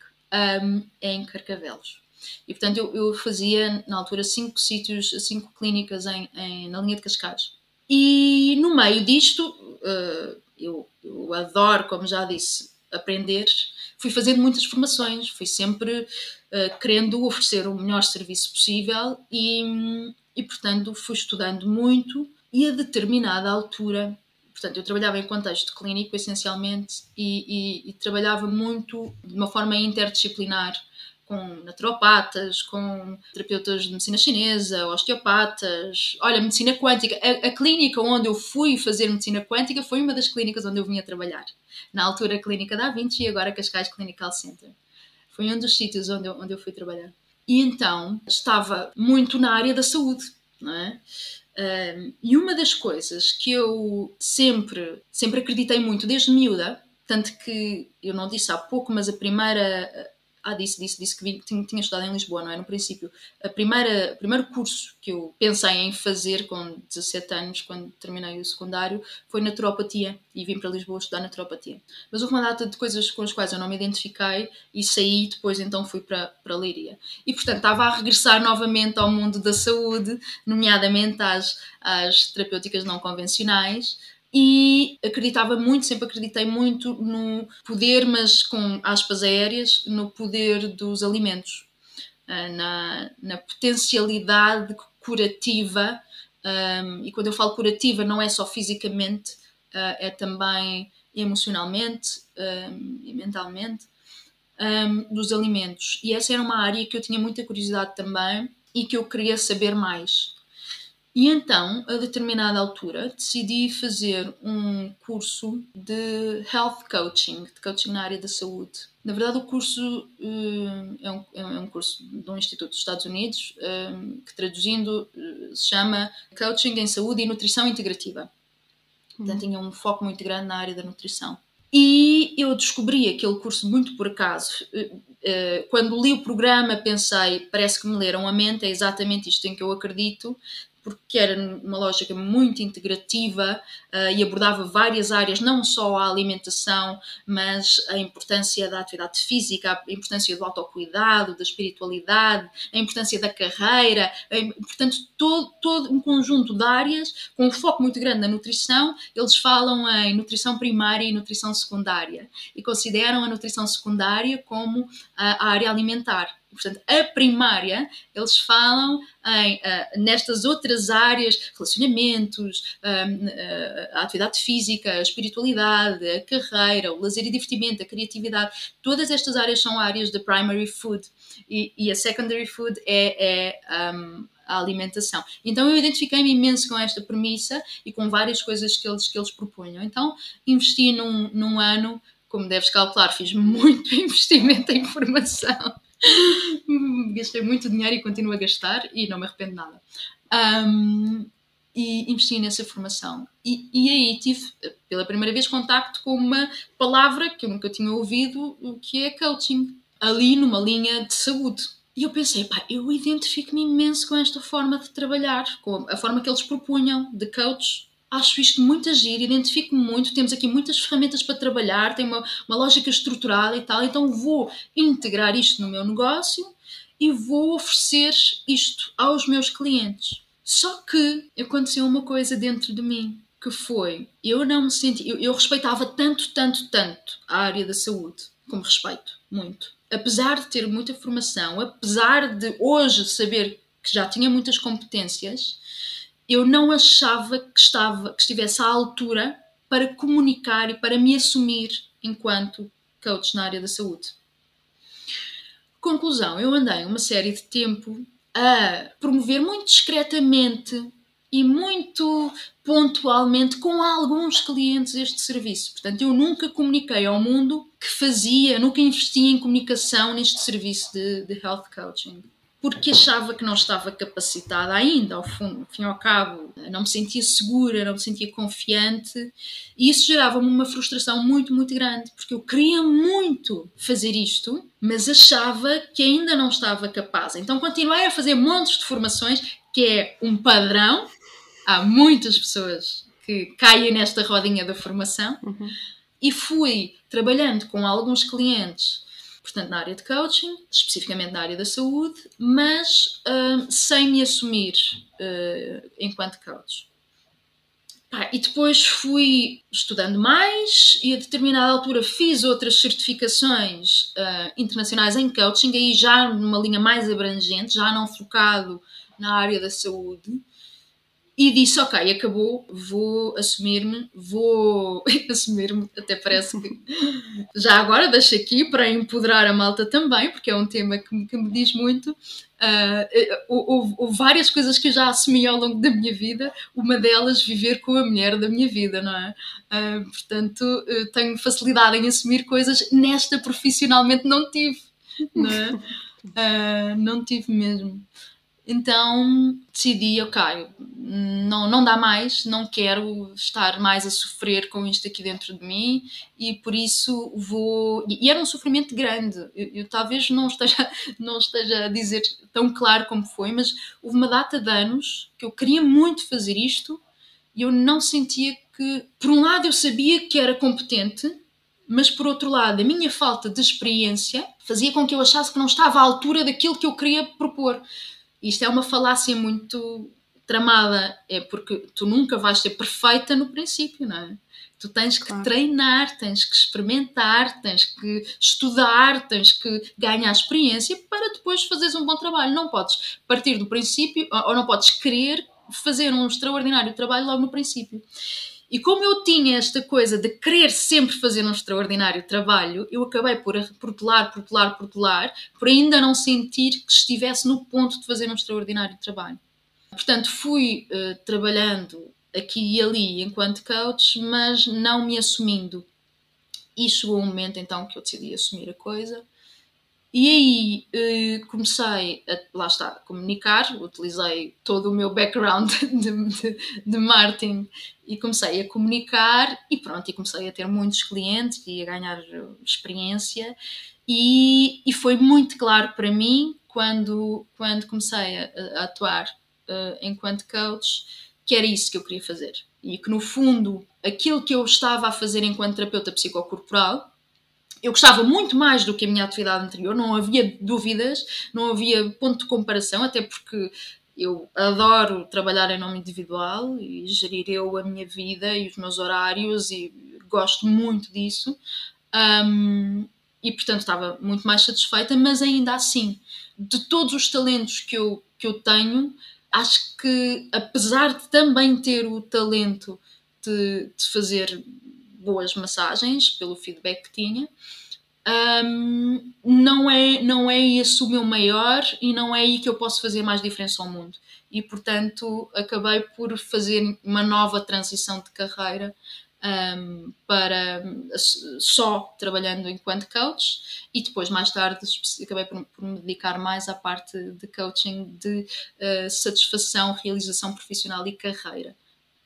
um, é em Carcavelos. E portanto eu, eu, fazia na altura cinco sítios, cinco clínicas em, em, na linha de Cascais. E no meio disto, uh, eu, eu adoro, como já disse, aprender, fui fazendo muitas formações, fui sempre uh, querendo oferecer o melhor serviço possível e, e, portanto, fui estudando muito e a determinada altura portanto, eu trabalhava em contexto clínico essencialmente e, e, e, trabalhava muito de uma forma interdisciplinar com naturopatas, com terapeutas de medicina chinesa, osteopatas, olha, medicina quântica. A, a, clínica onde eu fui fazer medicina quântica foi uma das clínicas onde eu vinha trabalhar. Na altura, a Clínica da Vinci e agora Cascais Clinical Center. Foi um dos sítios onde eu, onde eu fui trabalhar. E então estava muito na área da saúde, não é? Um, e uma das coisas que eu sempre, sempre acreditei muito desde miúda, tanto que eu não disse há pouco, mas a primeira ah, disse, disse, disse que tinha, tinha, estudado em Lisboa, não é? No princípio. A primeira, o primeiro curso que eu pensei em fazer com 17 anos, quando terminei o secundário, foi naturopatia e vim para Lisboa estudar naturopatia. Mas houve uma data de coisas com as quais eu não me identifiquei e saí depois então fui para, para Líria. E portanto estava a regressar novamente ao mundo da saúde, nomeadamente às, às terapêuticas não convencionais e acreditava muito, sempre acreditei muito no poder, mas com aspas aéreas, no poder dos alimentos, ah, na, na potencialidade curativa. E quando eu falo curativa, não é só fisicamente, uh, é também emocionalmente e mentalmente, dos alimentos. E essa era uma área que eu tinha muita curiosidade também e que eu queria saber mais. E então, a determinada altura, decidi fazer um curso de health coaching, de coaching na área da saúde. Na verdade, o curso uh, é, um, é, um, curso de um instituto dos Estados Unidos, uh, que traduzindo uh, se chama Coaching em Saúde e Nutrição Integrativa. Portanto, tinha um foco muito grande na área da nutrição. E eu descobri aquele curso muito por acaso. Quando li o programa, pensei: parece que me leram a mente, é exatamente isto em que eu acredito porque era uma lógica muito integrativa uh, e abordava várias áreas, não só a alimentação, mas a importância da atividade física, a importância do autocuidado, da espiritualidade, a importância da carreira, a, portanto, todo, todo um conjunto de áreas com um foco muito grande na nutrição. Eles falam em nutrição primária e nutrição secundária e consideram a nutrição secundária como a, a área alimentar Portanto, a primária, eles falam em, uh, nestas outras áreas, relacionamentos, um, uh, a atividade física, a espiritualidade, a carreira, o lazer e divertimento, a criatividade, todas estas áreas são áreas de primary food e, e a secondary food é, é um, a alimentação. Então eu identifiquei-me imenso com esta premissa e com várias coisas que eles, que eles propunham. Então investi num, num ano, como deves calcular, fiz muito investimento em formação Gastei muito dinheiro e continuo a gastar e não me arrependo nada. Um, e investi nessa formação. E, e, aí tive, pela primeira vez, contacto com uma palavra que eu nunca tinha ouvido, o que é coaching, ali numa linha de saúde. E eu pensei, pá, eu identifico-me imenso com esta forma de trabalhar, com a forma que eles propunham, de coach, acho isto muito agir, identifico-me muito, temos aqui muitas ferramentas para trabalhar, tem uma, uma lógica estruturada e tal, então vou integrar isto no meu negócio e vou oferecer isto aos meus clientes. Só que aconteceu uma coisa dentro de mim, que foi, eu não me senti, eu, eu respeitava tanto, tanto, tanto a área da saúde, como respeito, muito. Apesar de ter muita formação, apesar de hoje saber que já tinha muitas competências, eu não achava que, estava, que estivesse à altura para comunicar e para me assumir enquanto coach na área da saúde. Conclusão, eu andei uma série de tempo a promover muito discretamente e muito pontualmente com alguns clientes este serviço. Portanto, eu nunca comuniquei ao mundo que fazia, nunca investi em comunicação neste serviço de, de health coaching porque achava que não estava capacitada ainda, ao fundo, ao fim e ao cabo, não me sentia segura, não me sentia confiante, e isso gerava-me uma frustração muito, muito grande, porque eu queria muito fazer isto, mas achava que ainda não estava capaz. Então continuei a fazer montes de formações, que é um padrão, há muitas pessoas que caem nesta rodinha da formação, uhum. e fui trabalhando com alguns clientes portanto, na área de coaching, especificamente na área da saúde, mas uh, sem me assumir uh, enquanto coach. e depois fui estudando mais e a determinada altura fiz outras certificações uh, internacionais em coaching, aí já numa linha mais abrangente, já não focado na área da saúde. E disse, ok, acabou, vou assumir-me, vou assumir-me, até parece que já agora deixo aqui para empoderar a malta também, porque é um tema que, que me diz muito, Uh, houve, houve, várias coisas que eu já assumi ao longo da minha vida, uma delas viver com a mulher da minha vida, não é? Uh, portanto, tenho facilidade em assumir coisas, nesta profissionalmente não tive, não é? Uh, não tive mesmo. Então decidi, ok, não, não dá mais, não quero estar mais a sofrer com isto aqui dentro de mim e por isso vou. E era um sofrimento grande, eu, eu talvez não esteja, não esteja a dizer tão claro como foi, mas houve uma data de anos que eu queria muito fazer isto e eu não sentia que. Por um lado, eu sabia que era competente, mas por outro lado, a minha falta de experiência fazia com que eu achasse que não estava à altura daquilo que eu queria propor. Isto é uma falácia muito tramada, é porque tu nunca vais ser perfeita no princípio, não é? Tu tens que claro. treinar, tens que experimentar, tens que estudar, tens que ganhar experiência para depois fazeres um bom trabalho. Não podes partir do princípio ou não podes querer fazer um extraordinário trabalho logo no princípio. E como eu tinha esta coisa de querer sempre fazer um extraordinário trabalho, eu acabei por protelar, protelar, protelar, por ainda não sentir que estivesse no ponto de fazer um extraordinário trabalho. Portanto, fui uh, trabalhando aqui e ali enquanto coach, mas não me assumindo. E chegou um momento então que eu decidi assumir a coisa e aí eh, comecei a, lá está, comunicar, utilizei todo o meu background de, de, de, marketing e comecei a comunicar e pronto, e comecei a ter muitos clientes e a ganhar experiência. E, e foi muito claro para mim quando, quando comecei a, a atuar uh, enquanto coach que era isso que eu queria fazer. E que no fundo aquilo que eu estava a fazer enquanto terapeuta psicocorporal eu gostava muito mais do que a minha atividade anterior, não havia dúvidas, não havia ponto de comparação, até porque eu adoro trabalhar em nome individual e gerir eu a minha vida e os meus horários e gosto muito disso. Um, e portanto estava muito mais satisfeita, mas ainda assim, de todos os talentos que eu, que eu tenho, acho que apesar de também ter o talento de, de fazer boas massagens, pelo feedback que tinha. Um, não, é, não é esse o meu maior e não é aí que eu posso fazer mais diferença ao mundo. E, portanto, acabei por fazer uma nova transição de carreira um, para só trabalhando enquanto coach e depois, mais tarde, acabei por, por me dedicar mais à parte de coaching de uh, satisfação, realização profissional e carreira.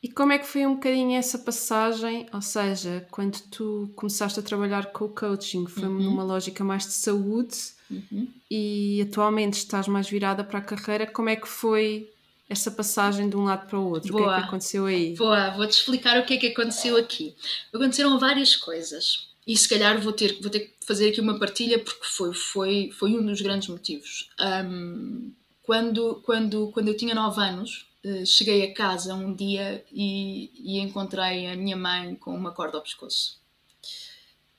E como é que foi um bocadinho essa passagem? Ou seja, quando tu começaste a trabalhar com o coaching, foi uhum. numa lógica mais de saúde uhum. e atualmente estás mais virada para a carreira, como é que foi essa passagem de um lado para o outro? Boa. O que é que aconteceu aí? Boa, vou-te explicar o que é que aconteceu aqui. Aconteceram várias coisas e se calhar vou ter, vou ter que fazer aqui uma partilha porque foi, foi, foi um dos grandes motivos. Um, quando, quando, quando eu tinha 9 anos, cheguei a casa um dia e, e, encontrei a minha mãe com uma corda ao pescoço.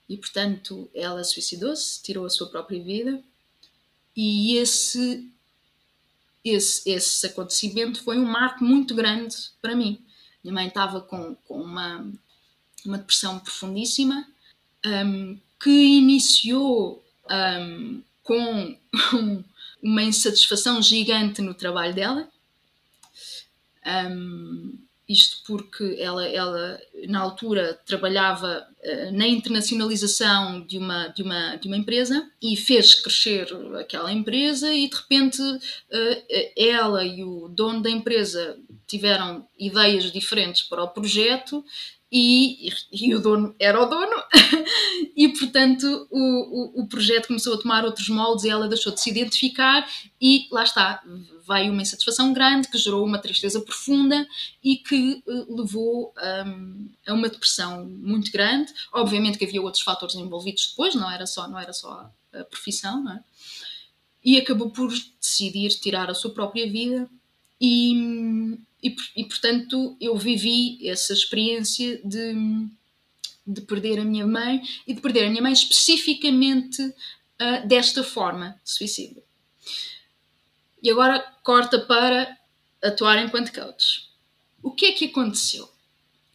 E portanto ela suicidou-se, tirou a sua própria vida, e esse, esse, esse acontecimento foi um marco muito grande para mim. Minha mãe estava com, com uma, uma depressão profundíssima um, que iniciou um, com uma insatisfação gigante no trabalho dela um, isto porque ela, ela, na altura, trabalhava uh, na internacionalização de uma, de, uma, de uma empresa e fez crescer aquela empresa, e de repente uh, ela e o dono da empresa tiveram ideias diferentes para o projeto e, e, o dono era o dono, e portanto o, o, o, projeto começou a tomar outros moldes e ela deixou de se identificar, e lá está, veio uma insatisfação grande que gerou uma tristeza profunda e que uh, levou um, a uma depressão muito grande. Obviamente que havia outros fatores envolvidos depois, não era só, não era só a profissão, não é? E acabou por decidir tirar a sua própria vida e, e, e, portanto eu vivi essa experiência de, de perder a minha mãe e de perder a minha mãe especificamente uh, desta forma, suicídio. E agora corta para atuar enquanto coach. O que é que aconteceu?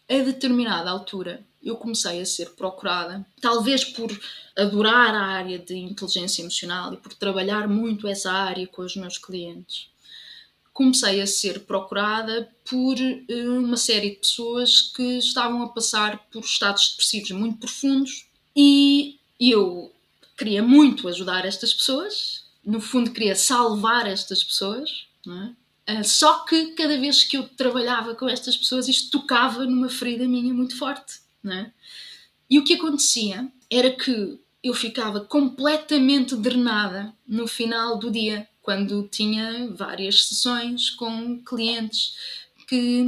A determinada altura eu comecei a ser procurada, talvez por adorar a área de inteligência emocional e por trabalhar muito essa área com os meus clientes. Comecei a ser procurada por eh, uma série de pessoas que estavam a passar por estados depressivos muito profundos e eu queria muito ajudar estas pessoas, no fundo queria salvar estas pessoas, é? uh, só que cada vez que eu trabalhava com estas pessoas isto tocava numa ferida minha muito forte. É? E o que acontecia era que eu ficava completamente drenada no final do dia, quando tinha várias sessões com clientes que,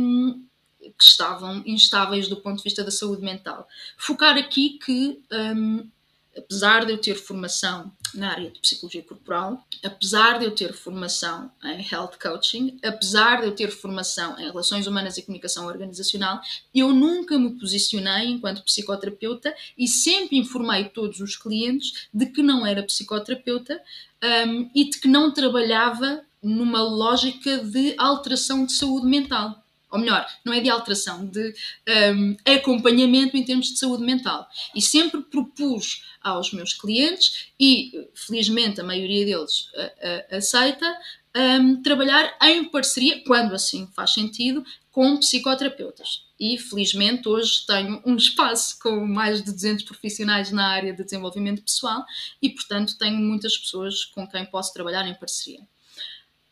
que estavam instáveis do ponto de vista da saúde mental. Focar aqui que um, apesar de eu ter formação na área de psicologia corporal, apesar de eu ter formação em health coaching, apesar de eu ter formação em relações humanas e comunicação organizacional, eu nunca me posicionei enquanto psicoterapeuta e sempre informei todos os clientes de que não era psicoterapeuta um, e de que não trabalhava numa lógica de alteração de saúde mental ou melhor, não é de alteração, de um, acompanhamento em termos de saúde mental. E sempre propus aos meus clientes, e felizmente a maioria deles uh, uh, aceita, um, trabalhar em parceria, quando assim faz sentido, com psicoterapeutas. E felizmente hoje tenho um espaço com mais de 200 profissionais na área de desenvolvimento pessoal e, portanto, tenho muitas pessoas com quem posso trabalhar em parceria.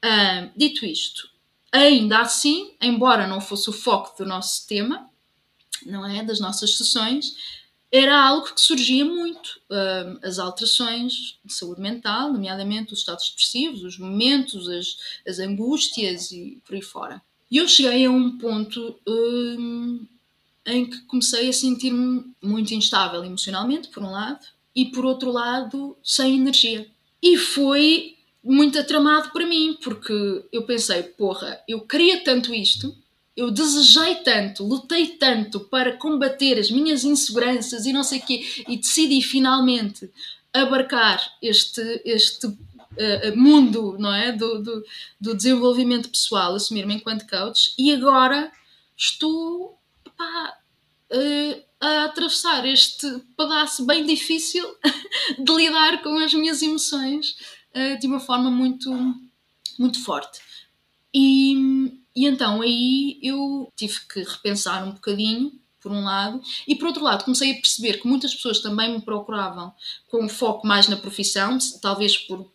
Uh, dito isto, Ainda assim, embora não fosse o foco do nosso tema, não é, das nossas sessões, era algo que surgia muito. Uh, as alterações de saúde mental, nomeadamente os estados depressivos, os momentos, as, as angústias e por aí fora. E eu cheguei a um ponto uh, em que comecei a sentir-me muito instável emocionalmente, por um lado, e por outro lado, sem energia. E foi muito atramado para mim, porque eu pensei, porra, eu queria tanto isto, eu desejei tanto, lutei tanto para combater as minhas inseguranças e não sei o quê, e decidi finalmente abarcar este, este uh, mundo não é? Do, do, do desenvolvimento pessoal, assumir-me enquanto coach, e agora estou pá, uh, a atravessar este pedaço bem difícil de lidar com as minhas emoções uh, de uma forma muito, muito forte. E, e então aí eu tive que repensar um bocadinho, por um lado, e por outro lado comecei a perceber que muitas pessoas também me procuravam com foco mais na profissão, talvez por,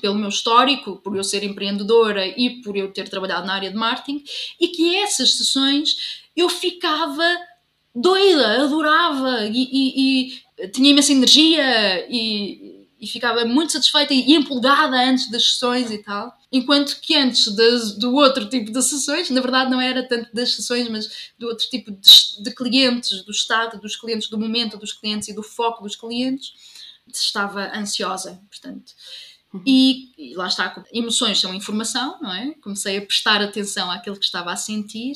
pelo meu histórico, por eu ser empreendedora e por eu ter trabalhado na área de marketing, e que essas sessões eu ficava doida, adorava e, e, e tinha imensa energia e e ficava muito satisfeita e empolgada antes das sessões e tal. Enquanto que antes do outro tipo de sessões, na verdade não era tanto das sessões, mas do outro tipo de, de clientes, do estado dos clientes, do momento dos clientes e do foco dos clientes, estava ansiosa, portanto. Uhum. E, e, lá está, emoções são informação, não é? Comecei a prestar atenção àquilo que estava a sentir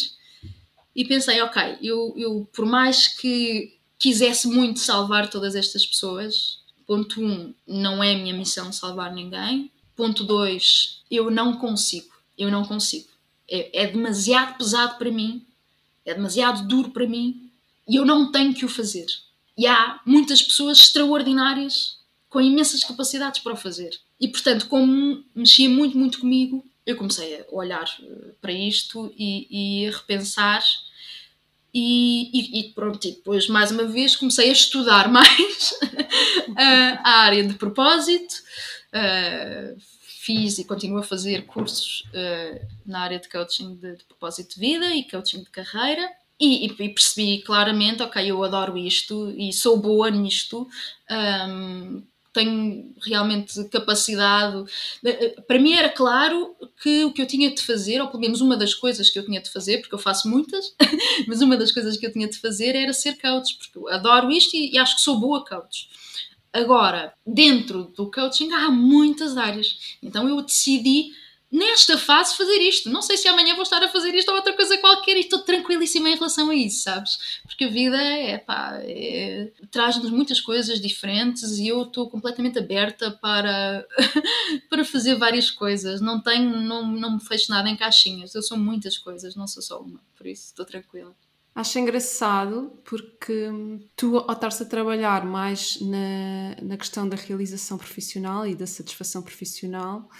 e pensei, ok, eu, eu por mais que quisesse muito salvar todas estas pessoas, Ponto 1, um, não é minha missão salvar ninguém. Ponto 2, eu não consigo. Eu não consigo. É, é demasiado pesado para mim, é demasiado duro para mim e eu não tenho que o fazer. E há muitas pessoas extraordinárias com imensas capacidades para o fazer. E portanto, como mexia muito, muito comigo, eu comecei a olhar eh, para isto e, e a repensar e, e, e, pronto, e depois mais uma vez comecei a estudar mais a área de propósito, uh, fiz e continuo a fazer cursos uh, na área de coaching de, de, propósito de vida e coaching de carreira. E, e, percebi claramente, ok, eu adoro isto e sou boa nisto, um, tenho realmente capacidade. Para mim era claro que o que eu tinha de fazer, ou pelo menos uma das coisas que eu tinha de fazer, porque eu faço muitas, mas uma das coisas que eu tinha de fazer era ser coach, porque eu adoro isto e, e acho que sou boa coach. Agora, dentro do coaching há muitas áreas, então eu decidi nesta fase fazer isto. Não sei se amanhã vou estar a fazer isto ou outra coisa qualquer e estou tranquilíssima em relação a isso, sabes? Porque a vida é pá, é, traz-nos muitas coisas diferentes e eu estou completamente aberta para, para fazer várias coisas. Não tenho, não, não me fecho nada em caixinhas. Eu sou muitas coisas, não sou só uma, por isso estou tranquila. Acho engraçado porque tu, ao estares a trabalhar mais na, na questão da realização profissional e da satisfação profissional,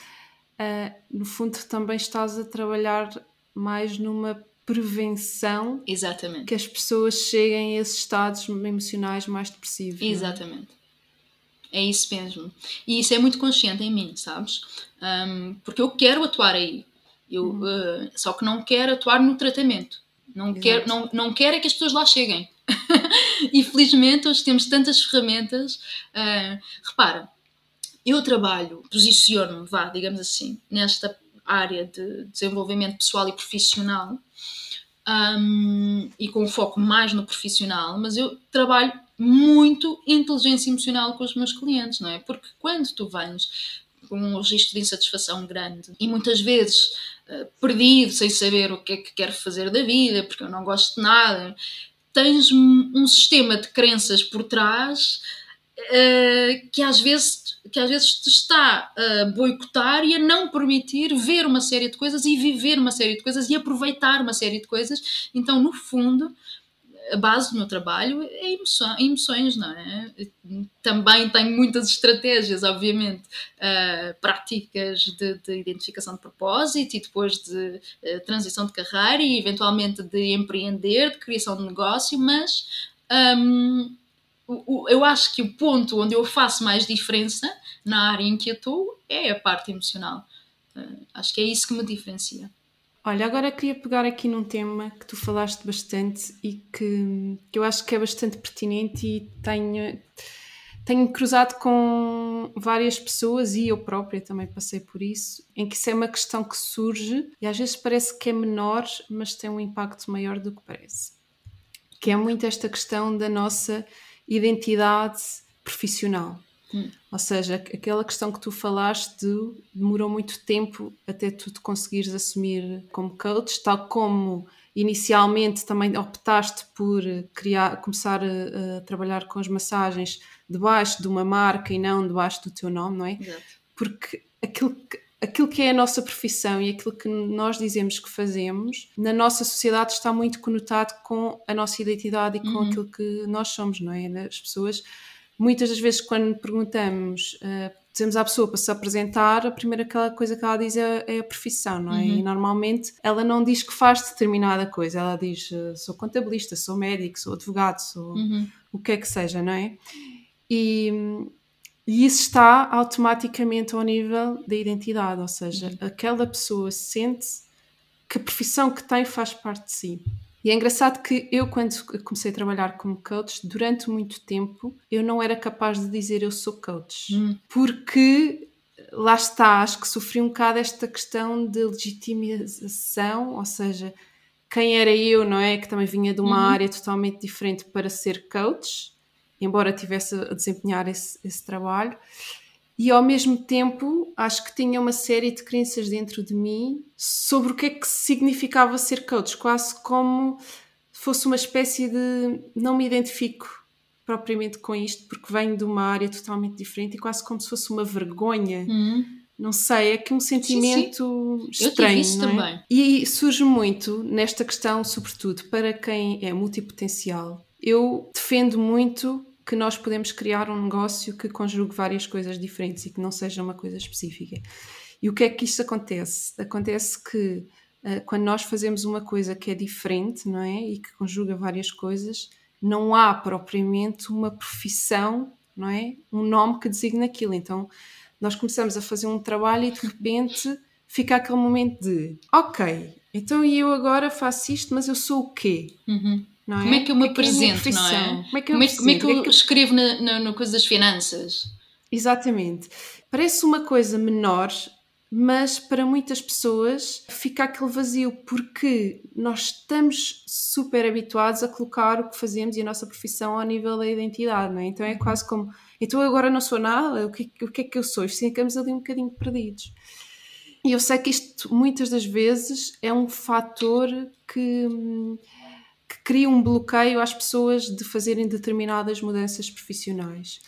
uh, no fundo também estás a trabalhar mais numa prevenção Exatamente. que as pessoas cheguem a esses estados emocionais mais depressivos. É? Exatamente. É? é isso mesmo. E isso é muito consciente em mim, sabes? Um, porque eu quero atuar aí. Eu, uh, só que não quero atuar no tratamento. Não quero, não, não quero é que as pessoas lá cheguem. e felizmente hoje temos tantas ferramentas. Uh, repara, eu trabalho, posiciono-me, vá, digamos assim, nesta área de desenvolvimento pessoal e profissional um, e com foco mais no profissional, mas eu trabalho muito inteligência emocional com os meus clientes, não é? Porque quando tu vens com um registro de insatisfação grande e muitas vezes uh, perdido, sem saber o que é que quero fazer da vida, porque eu não gosto de nada, tens um sistema de crenças por trás uh, que às vezes que às vezes te está a boicotar e a não permitir ver uma série de coisas e viver uma série de coisas e aproveitar uma série de coisas. Então, no fundo, a base do meu trabalho é emoções, não é? Também tenho muitas estratégias, obviamente, uh, práticas de, de, identificação de propósito e depois de uh, transição de carreira e eventualmente de empreender, de criação de negócio, mas um, eu acho que o ponto onde eu faço mais diferença na área em que eu estou é a parte emocional. Uh, acho que é isso que me diferencia. Olha, agora queria pegar aqui num tema que tu falaste bastante e que, que eu acho que é bastante pertinente e tenho, tenho cruzado com várias pessoas e eu própria também passei por isso, em que isso é uma questão que surge e às vezes parece que é menor, mas tem um impacto maior do que parece. Que é muito esta questão da nossa identidade profissional. Hum. Ou seja, aquela questão que tu falaste de demorou muito tempo até tu te conseguires assumir como coach, tal como inicialmente também optaste por criar, começar a, a, trabalhar com as massagens debaixo de uma marca e não debaixo do teu nome, não é? Exato. Porque aquilo que, aquilo que é a nossa profissão e aquilo que nós dizemos que fazemos, na nossa sociedade está muito conotado com a nossa identidade e com uhum. aquilo que nós somos, não é? As pessoas, muitas das vezes, quando perguntamos, uh, dizemos à pessoa para se apresentar, a primeira coisa que ela diz é, é a profissão, não é? Uhum. E normalmente ela não diz que faz determinada coisa, ela diz uh, sou contabilista, sou médico, sou advogado, sou uhum. o que é que seja, não é? E e isso está automaticamente ao nível da identidade, ou seja, uhum. aquela pessoa sente que a profissão que tem faz parte de si. E é engraçado que eu, quando comecei a trabalhar como coach, durante muito tempo, eu não era capaz de dizer eu sou coach. Uhum. Porque lá está, acho que sofri um bocado esta questão de legitimização, ou seja, quem era eu, não é? Que também vinha de uma uhum. área totalmente diferente para ser coach embora tivesse a desempenhar esse, esse trabalho. E ao mesmo tempo, acho que tinha uma série de crenças dentro de mim sobre o que é que significava ser coach, quase como fosse uma espécie de não me identifico propriamente com isto, porque venho de uma área totalmente diferente e quase como se fosse uma vergonha. Uhum. Não sei, é que um sentimento sim, sim. estranho. Eu isso é? também. E surge muito nesta questão, sobretudo para quem é multipotencial. Eu defendo muito que nós podemos criar um negócio que conjugue várias coisas diferentes e que não seja uma coisa específica. E o que é que isto acontece? Acontece que uh, quando nós fazemos uma coisa que é diferente, não é? E que conjuga várias coisas, não há propriamente uma profissão, não é? Um nome que designa aquilo. Então, nós começamos a fazer um trabalho e de repente fica aquele momento de, ok, então eu agora faço isto, mas eu sou o quê? Uhum. Não como é? é que eu me apresento, não é? Como é que eu, como é, como é que eu escrevo na, na, coisa das finanças? Exatamente. Parece uma coisa menor, mas para muitas pessoas fica aquele vazio porque nós estamos super habituados a colocar o que fazemos e a nossa profissão ao nível da identidade, não é? Então é quase como, então agora não sou nada, o que, o que é que eu sou? E ficamos ali um bocadinho perdidos. E eu sei que isto muitas das vezes é um fator que, que cria um bloqueio às pessoas de fazerem determinadas mudanças profissionais.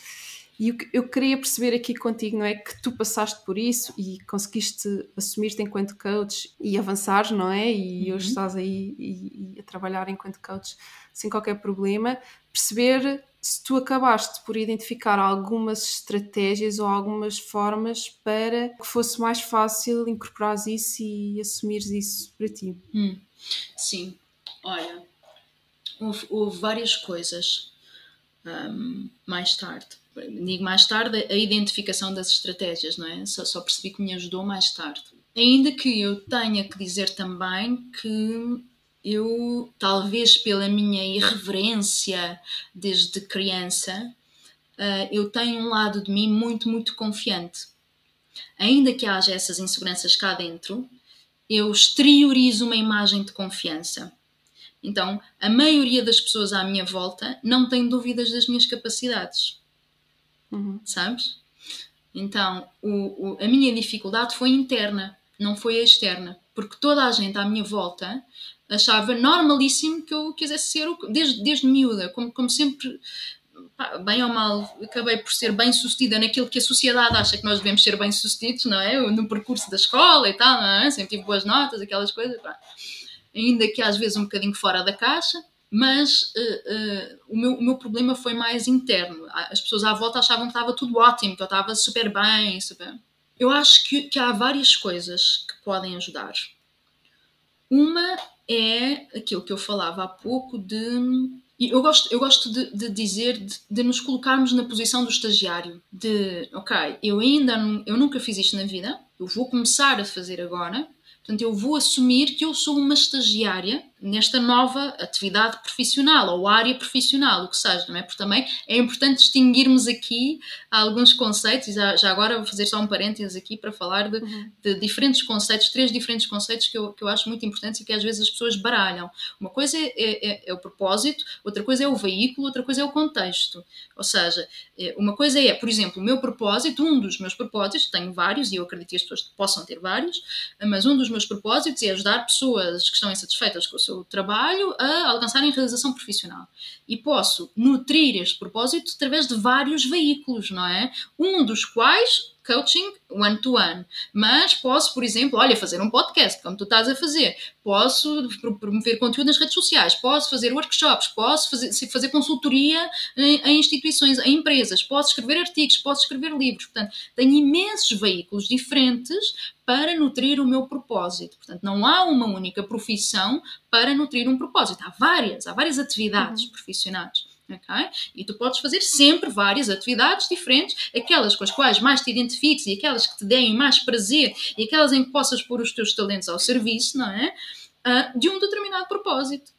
E o que eu queria perceber aqui contigo, não é? Que tu passaste por isso e conseguiste assumir-te enquanto coach e avançar, não é? E uhum. hoje estás aí e, e a trabalhar enquanto coach sem qualquer problema. Perceber se tu acabaste por identificar algumas estratégias ou algumas formas para que fosse mais fácil incorporar isso e assumires isso para ti. Hum. Sim, olha, houve, houve várias coisas um, mais tarde digo mais tarde, a identificação das estratégias, não é? Só, só, percebi que me ajudou mais tarde. Ainda que eu tenha que dizer também que eu, talvez pela minha irreverência desde criança, uh, eu tenho um lado de mim muito, muito confiante. Ainda que haja essas inseguranças cá dentro, eu exteriorizo uma imagem de confiança. Então, a maioria das pessoas à minha volta não tem dúvidas das minhas capacidades uhum. sabes? Então, o, o, a minha dificuldade foi interna, não foi externa, porque toda a gente à minha volta achava normalíssimo que eu quisesse ser, desde, desde miúda, como, como sempre, pá, bem ou mal, acabei por ser bem sucedida naquilo que a sociedade acha que nós devemos ser bem sucedidos, não é? No percurso da escola e tal, não é? Sempre tive boas notas, aquelas coisas, pá. Ainda que às vezes um bocadinho fora da caixa mas uh, uh, o, meu, o meu problema foi mais interno. As pessoas à volta achavam que estava tudo ótimo, que eu estava super bem. Super... Eu acho que, que há várias coisas que podem ajudar. Uma é aquilo que eu falava há pouco de. Eu gosto, eu gosto de, de dizer, de, de, nos colocarmos na posição do estagiário. De, ok, eu ainda não, eu nunca fiz isto na vida, eu vou começar a fazer agora, portanto eu vou assumir que eu sou uma estagiária nesta nova atividade profissional ou área profissional, o que seja, não é? Porque também é importante distinguirmos aqui alguns conceitos, e já, já agora vou fazer só um parênteses aqui para falar de, uhum. de, diferentes conceitos, três diferentes conceitos que eu, que eu acho muito importantes e que às vezes as pessoas baralham. Uma coisa é, é, é, é o propósito, outra coisa é o veículo, outra coisa é o contexto. Ou seja, é, uma coisa é, por exemplo, o meu propósito, um dos meus propósitos, tenho vários e eu acredito que as pessoas possam ter vários, mas um dos meus propósitos é ajudar pessoas que estão insatisfeitas com o seu trabalho a alcançarem realização profissional. E posso nutrir este propósito através de vários veículos, não é? Um dos quais coaching one-to-one. Mas posso, por exemplo, olha, fazer um podcast, como tu estás a fazer. Posso promover conteúdo nas redes sociais. Posso fazer workshops. Posso fazer, fazer consultoria em, em instituições, em empresas. Posso escrever artigos. Posso escrever livros. Portanto, tenho imensos veículos diferentes para nutrir o meu propósito. Portanto, não há uma única profissão para nutrir um propósito. Há várias, há várias atividades uhum. profissionais. Okay? E tu podes fazer sempre várias atividades diferentes, aquelas com as quais mais te identifiques e aquelas que te deem mais prazer e aquelas em que possas pôr os teus talentos ao serviço, não é? Uh, de um determinado propósito.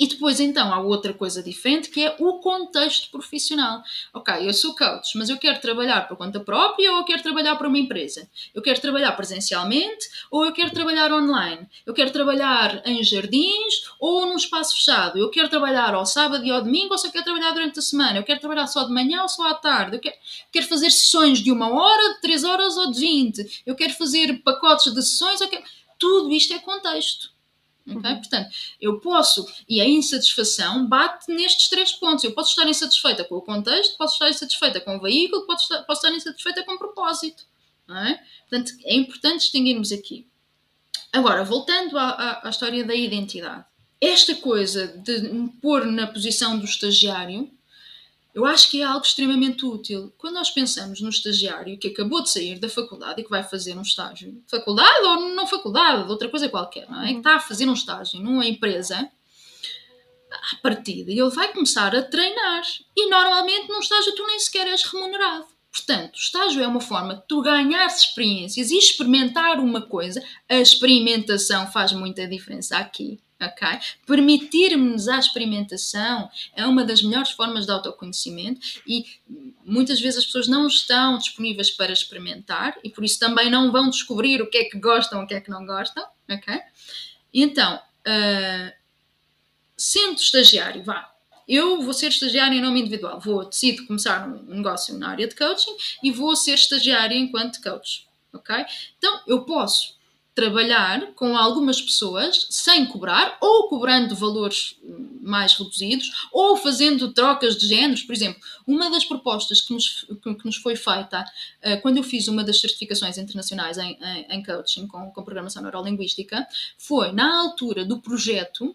E depois, então, há outra coisa diferente que é o contexto profissional. Ok, eu sou coach, mas eu quero trabalhar por conta própria ou eu quero trabalhar para uma empresa? Eu quero trabalhar presencialmente ou eu quero trabalhar online? Eu quero trabalhar em jardins ou num espaço fechado? Eu quero trabalhar ao sábado e ao domingo ou só quero trabalhar durante a semana? Eu quero trabalhar só de manhã ou só à tarde? Eu quero, quero fazer sessões de uma hora, de três horas ou de vinte? Eu quero fazer pacotes de sessões? Quero... Tudo isto é contexto. Okay? Uhum. Portanto, eu posso, e a insatisfação bate nestes três pontos. Eu posso estar insatisfeita com o contexto, posso estar insatisfeita com o veículo, posso estar, posso estar insatisfeita com o propósito. É? Portanto, é importante distinguirmos aqui. Agora, voltando à, à, à história da identidade. Esta coisa de me pôr na posição do estagiário eu acho que é algo extremamente útil. Quando nós pensamos no estagiário que acabou de sair da faculdade e que vai fazer um estágio, faculdade ou não faculdade, outra coisa qualquer, não é? Que está a fazer um estágio numa empresa, à partida ele vai começar a treinar. E normalmente num estágio tu nem sequer és remunerado. Portanto, o estágio é uma forma de tu ganhar experiências e experimentar uma coisa. A experimentação faz muita diferença aqui ok? Permitir-nos a experimentação é uma das melhores formas de autoconhecimento e muitas vezes as pessoas não estão disponíveis para experimentar e por isso também não vão descobrir o que é que gostam, o que é que não gostam, ok? Então, uh, sendo estagiário, vá, eu vou ser estagiário em nome individual, vou decidir começar um negócio na área de coaching e vou ser estagiário enquanto coach. ok? Então, eu posso trabalhar com algumas pessoas sem cobrar, ou cobrando valores mais reduzidos, ou fazendo trocas de géneros. Por exemplo, uma das propostas que nos, que nos foi feita uh, quando eu fiz uma das certificações internacionais em, em, em coaching com, com programação neurolinguística foi, na altura do projeto,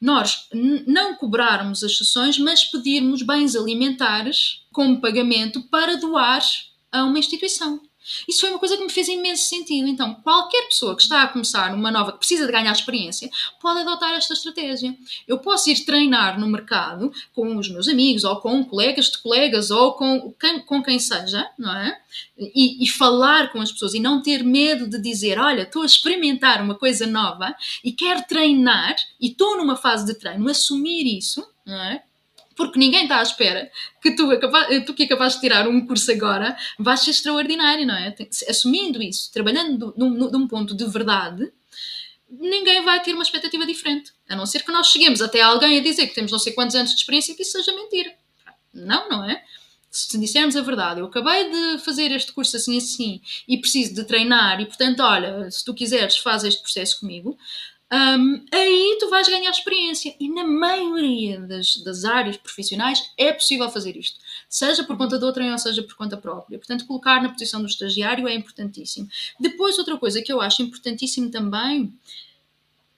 nós não cobrarmos as sessões, mas pedirmos bens alimentares como pagamento para doar a uma instituição. Isso foi uma coisa que me fez imenso sentido. Então, qualquer pessoa que está a começar uma nova, que precisa de ganhar experiência, pode adotar esta estratégia. Eu posso ir treinar no mercado com os meus amigos, ou com colegas de colegas, ou com quem, com quem seja, não é? E, e falar com as pessoas e não ter medo de dizer: Olha, estou a experimentar uma coisa nova e quero treinar, e estou numa fase de treino, assumir isso, não é? Porque ninguém está à espera que tu, tu que capaz de tirar um curso agora vais ser extraordinário, não é? Assumindo isso, trabalhando de um ponto de verdade, ninguém vai ter uma expectativa diferente. A não ser que nós cheguemos até alguém a dizer que temos não sei quantos anos de experiência e que isso seja mentira. Não, não é? Se dissermos a verdade, eu acabei de fazer este curso assim assim e preciso de treinar e portanto, olha, se tu quiseres, faz este processo comigo um, aí tu vais ganhar experiência. E na maioria das, das áreas profissionais é possível fazer isto, seja por conta de outrem ou seja por conta própria. Portanto, colocar na posição do estagiário é importantíssimo. Depois, outra coisa que eu acho importantíssimo também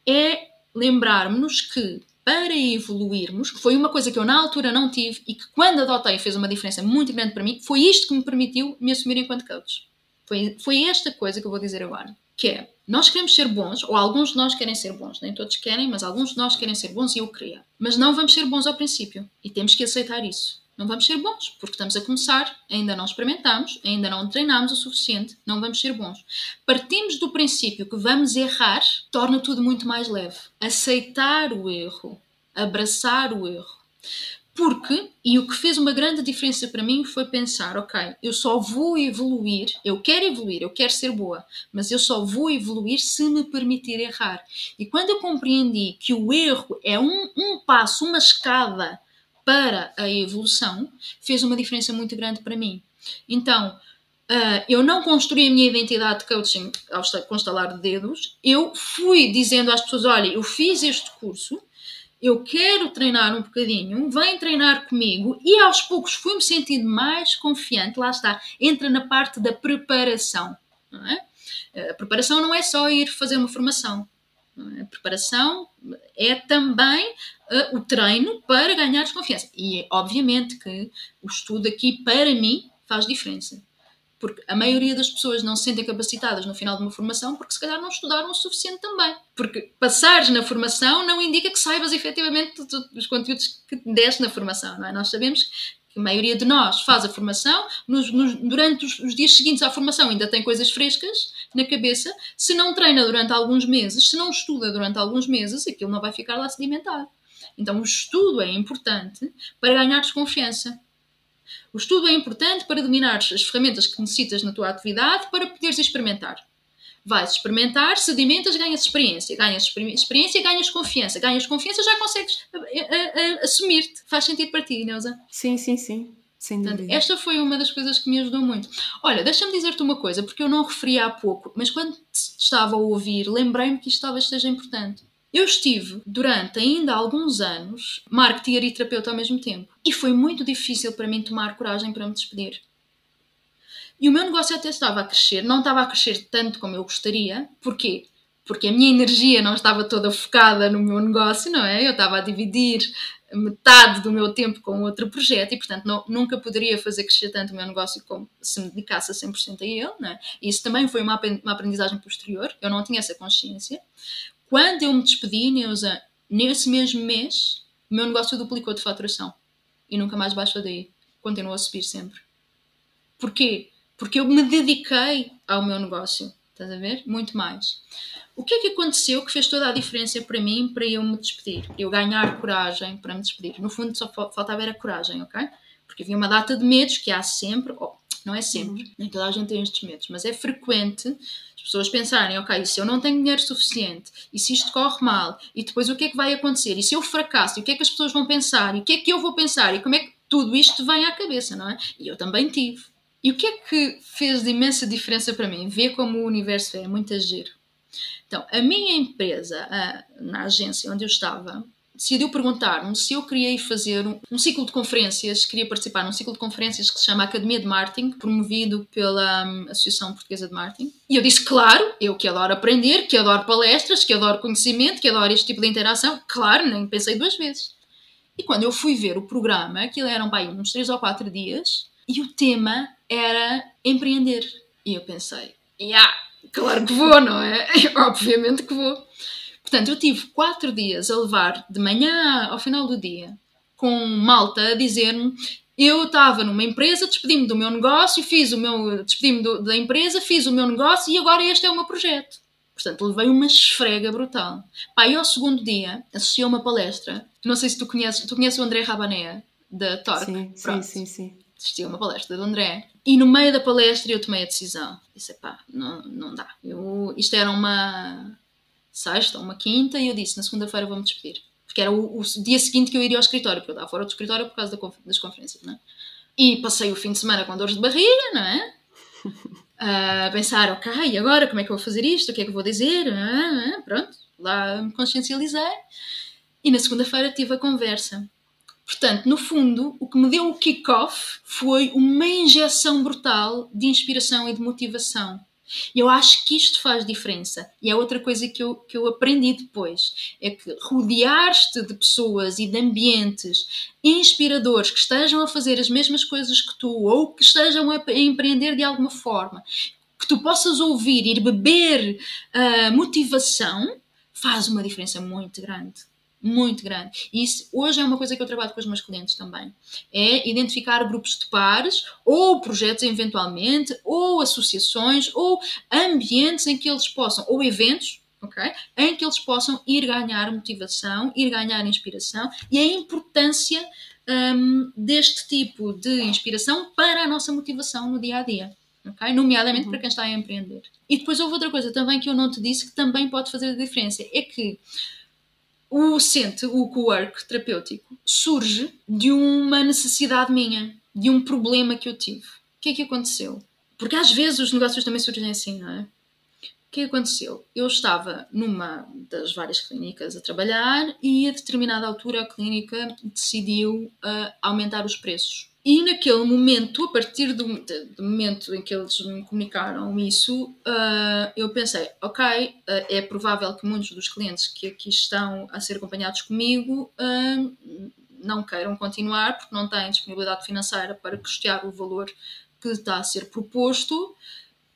é lembrarmos que para evoluirmos, que foi uma coisa que eu na altura não tive e que quando adotei fez uma diferença muito grande para mim, foi isto que me permitiu me assumir enquanto coach. Foi, foi esta coisa que eu vou dizer agora, que é nós queremos ser bons, ou alguns de nós querem ser bons, nem todos querem, mas alguns de nós querem ser bons e eu queria. Mas não vamos ser bons ao princípio e temos que aceitar isso. Não vamos ser bons, porque estamos a começar, ainda não experimentamos, ainda não treinamos o suficiente, não vamos ser bons. Partimos do princípio que vamos errar, torna tudo muito mais leve. Aceitar o erro, abraçar o erro. Porque, e o que fez uma grande diferença para mim foi pensar: ok, eu só vou evoluir, eu quero evoluir, eu quero ser boa, mas eu só vou evoluir se me permitir errar. E quando eu compreendi que o erro é um, um passo, uma escada para a evolução, fez uma diferença muito grande para mim. Então, Uh, eu não construí a minha identidade de coaching ao constalar de dedos. Eu fui dizendo às pessoas: olha, eu fiz este curso, eu quero treinar um bocadinho, vem treinar comigo e aos poucos fui-me sentindo mais confiante. Lá está, entra na parte da preparação. É? A preparação não é só ir fazer uma formação. É? A preparação é também uh, o treino para ganhar confiança. E obviamente que o estudo aqui, para mim, faz diferença. Porque a maioria das pessoas não se sentem capacitadas no final de uma formação porque se calhar não estudaram o suficiente também. Porque passares na formação não indica que saibas efetivamente os conteúdos que deste na formação, não é? Nós sabemos que a maioria de nós faz a formação, nos, nos, durante os, os, dias seguintes à formação ainda tem coisas frescas na cabeça, se não treina durante alguns meses, se não estuda durante alguns meses, aquilo não vai ficar lá sedimentado. Então o estudo é importante para ganhar desconfiança. O estudo é importante para dominar as ferramentas que necessitas na tua atividade para poderes experimentar. Vais experimentar, sedimentas, ganhas experiência. Ganhas experiência, ganhas confiança. Ganhas confiança, já consegues assumir-te. Faz sentido para ti, Neuza? Sim, sim, sim. Portanto, esta foi uma das coisas que me ajudou muito. Olha, deixa-me dizer-te uma coisa, porque eu não referi há pouco, mas quando estava a ouvir, lembrei-me que isto talvez seja importante. Eu estive durante ainda alguns anos marketeer e terapeuta ao mesmo tempo. E foi muito difícil para mim tomar coragem para me despedir. E o meu negócio até estava a crescer, não estava a crescer tanto como eu gostaria. Porquê? Porque a minha energia não estava toda focada no meu negócio, não é? Eu estava a dividir metade do meu tempo com outro projeto e, portanto, não, nunca poderia fazer crescer tanto o meu negócio como se me dedicasse a 100% a ele, não é? Isso também foi uma aprendizagem posterior, eu não tinha essa consciência. Quando eu me despedi, Neuza, nesse mesmo mês, o meu negócio duplicou de faturação. E nunca mais baixou daí. Continuou a subir sempre. Porquê? Porque eu me dediquei ao meu negócio. Estás a ver? Muito mais. O que é que aconteceu que fez toda a diferença para mim para eu me despedir? Para eu ganhar coragem para me despedir. No fundo, só faltava era coragem, ok? Porque havia uma data de medos que há sempre, oh, não é sempre, uhum. nem toda a gente tem estes medos, mas é frequente as pessoas pensarem, ok, se eu não tenho dinheiro suficiente, e se isto corre mal, e depois o que é que vai acontecer, e se eu fracasso, e o que é que as pessoas vão pensar, e o que é que eu vou pensar, e como é que tudo isto vem à cabeça, não é? E eu também tive. E o que é que fez de imensa diferença para mim? Ver como o universo é muito giro. Então, a minha empresa, a, na agência onde eu estava, decidiu perguntar-me se eu queria ir fazer um, ciclo de conferências, queria participar num ciclo de conferências que se chama Academia de Marketing, promovido pela um, Associação Portuguesa de Marketing. E eu disse, claro, eu que adoro aprender, que adoro palestras, que adoro conhecimento, que adoro este tipo de interação, claro, nem pensei duas vezes. E quando eu fui ver o programa, aquilo eram bem, uns três ou quatro dias, e o tema era empreender. E eu pensei, yeah, claro que vou, não é? Obviamente que vou. Portanto, eu tive quatro dias a levar de manhã ao final do dia com malta a dizer-me eu estava numa empresa, despedi-me do meu negócio, fiz o meu, despedi-me da empresa, fiz o meu negócio e agora este é o meu projeto. Portanto, levei uma esfrega brutal. Pá, e ao segundo dia assisti a uma palestra. Não sei se tu conheces, tu conheces o André Rabané, da Torque. Sim, sim, sim, sim. Assisti a uma palestra do André. E no meio da palestra eu tomei a decisão. Disse, pá, não, não dá. Eu, isto era uma sexta, uma quinta, e eu disse, na segunda-feira vou-me despedir. Porque era o, o, dia seguinte que eu iria ao escritório, porque eu estava fora do escritório por causa da, das conferências, não é? E passei o fim de semana com dores de barriga, não é? a pensar, ok, agora como é que eu vou fazer isto? O que é que eu vou dizer? Ah, ah, pronto, lá me consciencializei. E na segunda-feira tive a conversa. Portanto, no fundo, o que me deu o kick-off foi uma injeção brutal de inspiração e de motivação. E eu acho que isto faz diferença. E é outra coisa que eu, que eu aprendi depois: é que rodear-te de pessoas e de ambientes inspiradores que estejam a fazer as mesmas coisas que tu ou que estejam a, empreender de alguma forma, que tu possas ouvir, ir beber uh, motivação, faz uma diferença muito grande muito grande. E isso hoje é uma coisa que eu trabalho com os meus clientes também. É identificar grupos de pares, ou projetos eventualmente, ou associações, ou ambientes em que eles possam, ou eventos, ok? Em que eles possam ir ganhar motivação, ir ganhar inspiração e a importância um, deste tipo de inspiração para a nossa motivação no dia a dia. Okay? Nomeadamente uhum. para quem está a empreender. E depois houve outra coisa também que eu não te disse que também pode fazer a diferença: é que o CENTE, o co-work terapêutico, surge de uma necessidade minha, de um problema que eu tive. O que é que aconteceu? Porque às vezes os negócios também surgem assim, não é? O que aconteceu? Eu estava numa das várias clínicas a trabalhar e a determinada altura a clínica decidiu uh, aumentar os preços. E naquele momento, a partir do, do, momento em que eles me comunicaram isso, uh, eu pensei: ok, uh, é provável que muitos dos clientes que aqui estão a ser acompanhados comigo uh, não queiram continuar porque não têm disponibilidade financeira para custear o valor que está a ser proposto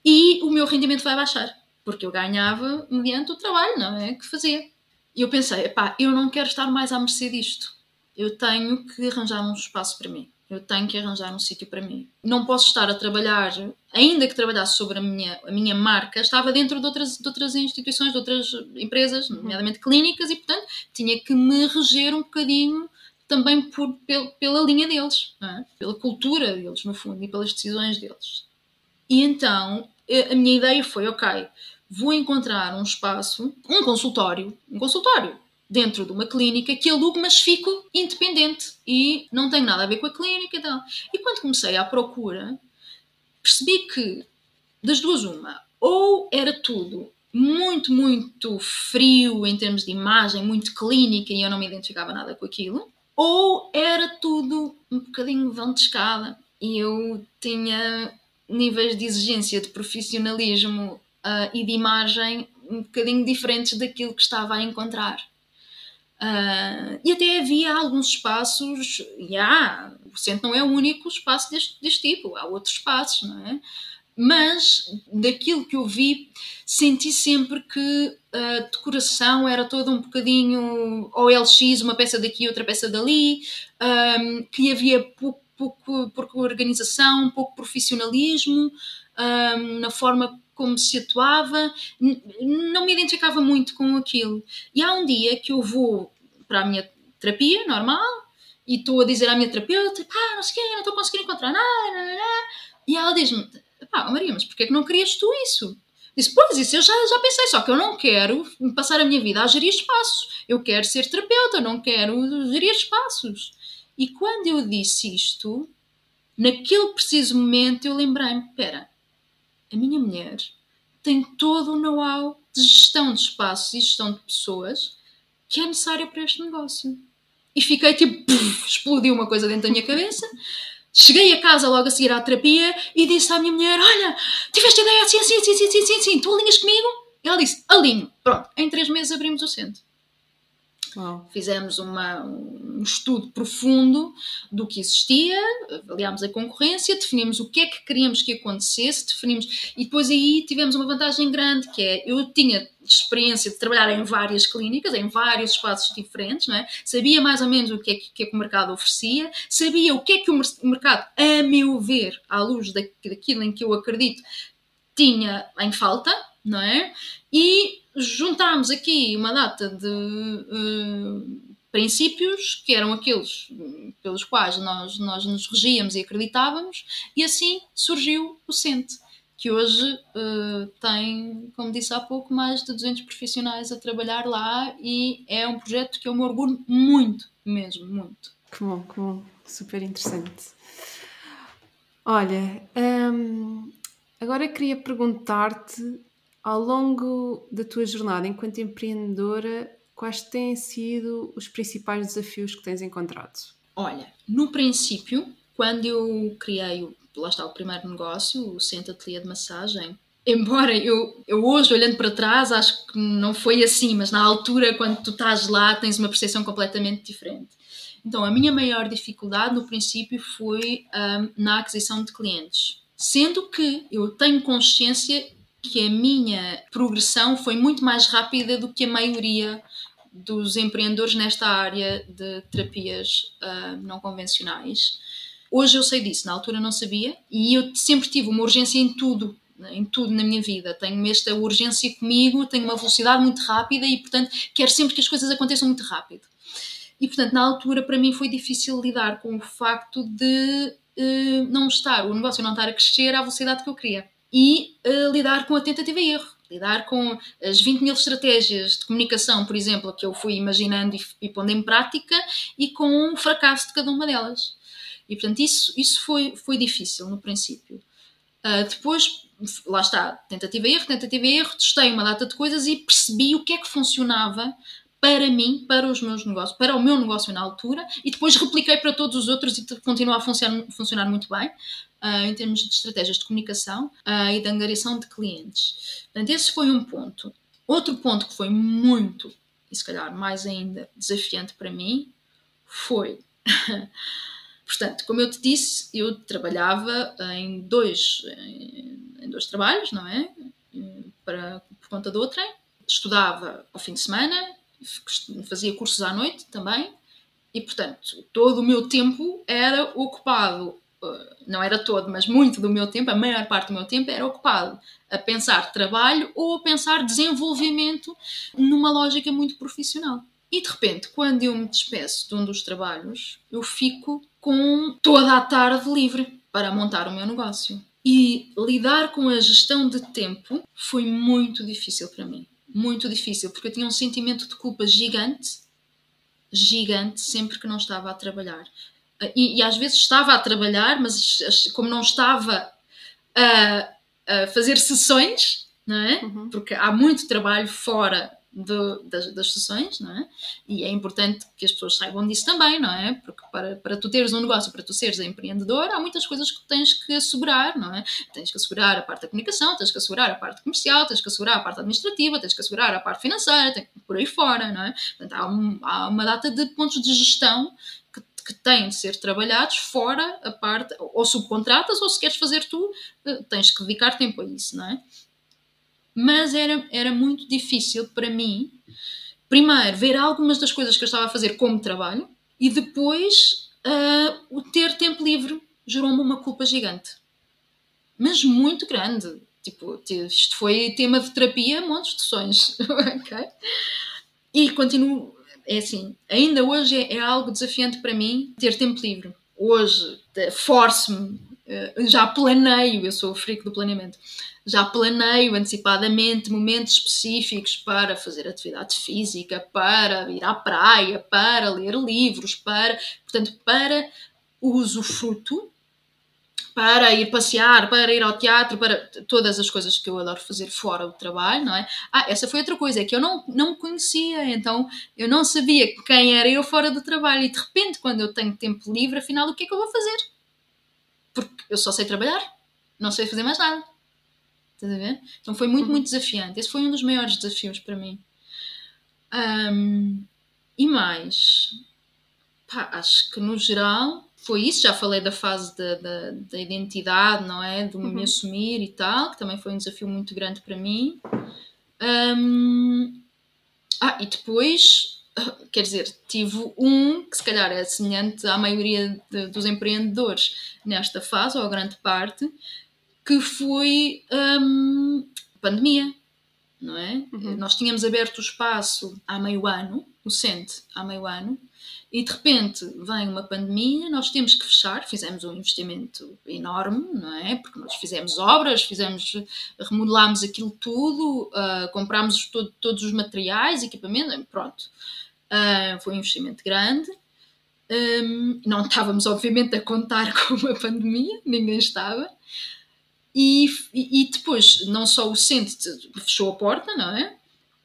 e o meu rendimento vai baixar, porque eu ganhava mediante o trabalho, não é? Que fazia. E eu pensei: pá, eu não quero estar mais à mercê disto. Eu tenho que arranjar um espaço para mim eu tenho que arranjar um sítio para mim. Não posso estar a trabalhar, ainda que trabalhasse sobre a minha, a minha marca, estava dentro de outras, de outras instituições, de outras empresas, uhum. nomeadamente clínicas, e portanto tinha que me reger um bocadinho também por, pel, pela linha deles, é? pela cultura deles, no fundo, e pelas decisões deles. E então a minha ideia foi: ok, vou encontrar um espaço, um consultório, um consultório dentro de uma clínica que alugo, mas fico independente e não tenho nada a ver com a clínica e tal. E quando comecei à procura, percebi que das duas uma, ou era tudo muito, muito frio em termos de imagem, muito clínica e eu não me identificava nada com aquilo, ou era tudo um bocadinho vão de escada e eu tinha níveis de exigência de profissionalismo uh, e de imagem um bocadinho diferentes daquilo que estava a encontrar. Uh, e até havia alguns espaços, e há, o centro não é o único espaço deste, deste tipo, há outros espaços, não é? Mas daquilo que eu vi, senti sempre que a decoração era toda um bocadinho OLX, uma peça daqui, outra peça dali, um, que havia pouco, pouco, pouco organização, pouco profissionalismo um, na forma como se atuava, não me identificava muito com aquilo. E há um dia que eu vou para a minha terapia normal e estou a dizer à minha terapeuta, pá, não sei quê, não estou conseguindo encontrar nada, nada. e ela diz-me, pá, Maria, mas porquê é que não querias tu isso? Disse, pois, isso eu já, já pensei, só que eu não quero passar a minha vida a gerir espaços. Eu quero ser terapeuta, não quero gerir espaços. E quando eu disse isto, naquele preciso momento eu lembrei-me: espera, a minha mulher tem todo o know-how de gestão de espaços e gestão de pessoas que é necessário para este negócio. E fiquei tipo, explodiu uma coisa dentro da minha cabeça. Cheguei a casa logo a seguir à terapia e disse à minha mulher: Olha, tiveste ideia assim, assim, assim, assim, assim, assim, tu alinhas comigo? E ela disse: Alinho. Pronto, em três meses abrimos o centro. Fizemos uma, um estudo profundo do que existia, avaliámos a concorrência, definimos o que é que queríamos que acontecesse, definimos e depois aí tivemos uma vantagem grande que é eu tinha experiência de trabalhar em várias clínicas, em vários espaços diferentes, é? sabia mais ou menos o que é que, que, é que o mercado oferecia, sabia o que é que o mercado, a meu ver, à luz daquilo em que eu acredito, tinha em falta, não é? E juntámos aqui uma data de uh, princípios que eram aqueles pelos quais nós, nós nos regíamos e acreditávamos, e assim surgiu o CENTE, que hoje uh, tem, como disse há pouco, mais de 200 profissionais a trabalhar lá e é um projeto que eu me orgulho muito, mesmo, muito. Que bom, que bom, super interessante. Olha, hum, agora queria perguntar-te ao longo da tua jornada enquanto empreendedora, quais têm sido os principais desafios que tens encontrado? Olha, no princípio, quando eu criei, lá está o primeiro negócio, o Centro Ateliê de Massagem, embora eu, eu hoje, olhando para trás, acho que não foi assim, mas na altura, quando tu estás lá, tens uma percepção completamente diferente. Então, a minha maior dificuldade no princípio foi um, na aquisição de clientes. Sendo que eu tenho consciência que a minha progressão foi muito mais rápida do que a maioria dos empreendedores nesta área de terapias uh, não convencionais. Hoje eu sei disso, na altura não sabia, e eu sempre tive uma urgência em tudo, em tudo na minha vida. Tenho esta urgência comigo, tenho uma velocidade muito rápida e, portanto, quero sempre que as coisas aconteçam muito rápido. E, portanto, na altura para mim foi difícil lidar com o facto de uh, não estar, o negócio não estar a crescer à velocidade que eu queria e uh, lidar com a tentativa e erro. Lidar com as 20 mil estratégias de comunicação, por exemplo, que eu fui imaginando e, e pondo em prática, e com o fracasso de cada uma delas. E, portanto, isso, isso foi, foi difícil no princípio. Uh, depois, lá está, tentativa e erro, tentativa e erro, testei uma data de coisas e percebi o que é que funcionava para mim, para os meus negócios, para o meu negócio na altura, e depois repliquei para todos os outros e continua a funcionar, funcionar muito bem uh, em termos de estratégias de comunicação uh, e de angariação de clientes. Portanto, esse foi um ponto. Outro ponto que foi muito, e se calhar mais ainda desafiante para mim, foi. Portanto, como eu te disse, eu trabalhava em dois, em dois trabalhos, não é? Para, por conta do outrem. Estudava ao fim de semana, fazia cursos à noite também, e portanto, todo o meu tempo era ocupado não era todo, mas muito do meu tempo, a maior parte do meu tempo era ocupado a pensar trabalho ou a pensar desenvolvimento numa lógica muito profissional. E de repente, quando eu me despeço de um dos trabalhos, eu fico com toda a tarde livre para montar o meu negócio. E lidar com a gestão de tempo foi muito difícil para mim. Muito difícil, porque eu tinha um sentimento de culpa gigante, gigante, sempre que não estava a trabalhar e, e, às vezes estava a trabalhar, mas como não estava a, a fazer sessões, não é? Uhum. Porque há muito trabalho fora do, das, das, sessões, não é? E é importante que as pessoas saibam disso também, não é? Porque para, para tu teres um negócio, para tu seres empreendedor, há muitas coisas que tens que assegurar, não é? Tens que assegurar a parte da comunicação, tens que assegurar a parte comercial, tens que assegurar a parte administrativa, tens que assegurar a parte financeira, tem, por aí fora, não é? Portanto, há, um, há uma data de pontos de gestão que têm de ser trabalhados fora a parte, ou subcontratas, ou se queres fazer tu, eh, tens que dedicar tempo a isso, não é? Mas era, era muito difícil para mim, primeiro, ver algumas das coisas que eu estava a fazer como trabalho e depois uh, o ter tempo livre gerou-me uma culpa gigante. Mas muito grande. Tipo, isto foi tema de terapia, montes de sonhos. E continuo é assim, ainda hoje é, é algo desafiante para mim ter tempo livre. Hoje forço-me, eh, já planeio, eu sou o frico do planeamento, já planeio antecipadamente momentos específicos para fazer atividade física, para ir à praia, para ler livros, para, portanto, para o usufruto para ir passear, para ir ao teatro, para todas as coisas que eu adoro fazer fora do trabalho, não é? Ah, essa foi outra coisa, é que eu não, não me conhecia, então eu não sabia quem era eu fora do trabalho e de repente, quando eu tenho tempo livre, afinal, o que é que eu vou fazer? Porque eu só sei trabalhar, não sei fazer mais nada. Estás a ver? Então foi muito, uhum. muito desafiante. Esse foi um dos maiores desafios para mim. Um, e mais, pá, acho que no geral foi isso. Já falei da fase da, da, da identidade, não é? Do me uhum. assumir e tal, que também foi um desafio muito grande para mim. Um, ah, e depois, quer dizer, tive um que se calhar é semelhante à maioria de, dos empreendedores nesta fase, ou a grande parte, que foi um, pandemia, não é? Uhum. Nós tínhamos aberto o espaço há meio ano, o CENTE há meio ano, e de repente vem uma pandemia, nós temos que fechar, fizemos um investimento enorme, não é? Porque nós fizemos obras, fizemos, remodelámos aquilo tudo, uh, comprámos todo, todos os materiais, equipamento, pronto. Uh, foi um investimento grande. Um, não estávamos, obviamente, a contar com uma pandemia, ninguém estava. E, e, depois, não só o centro fechou a porta, não é?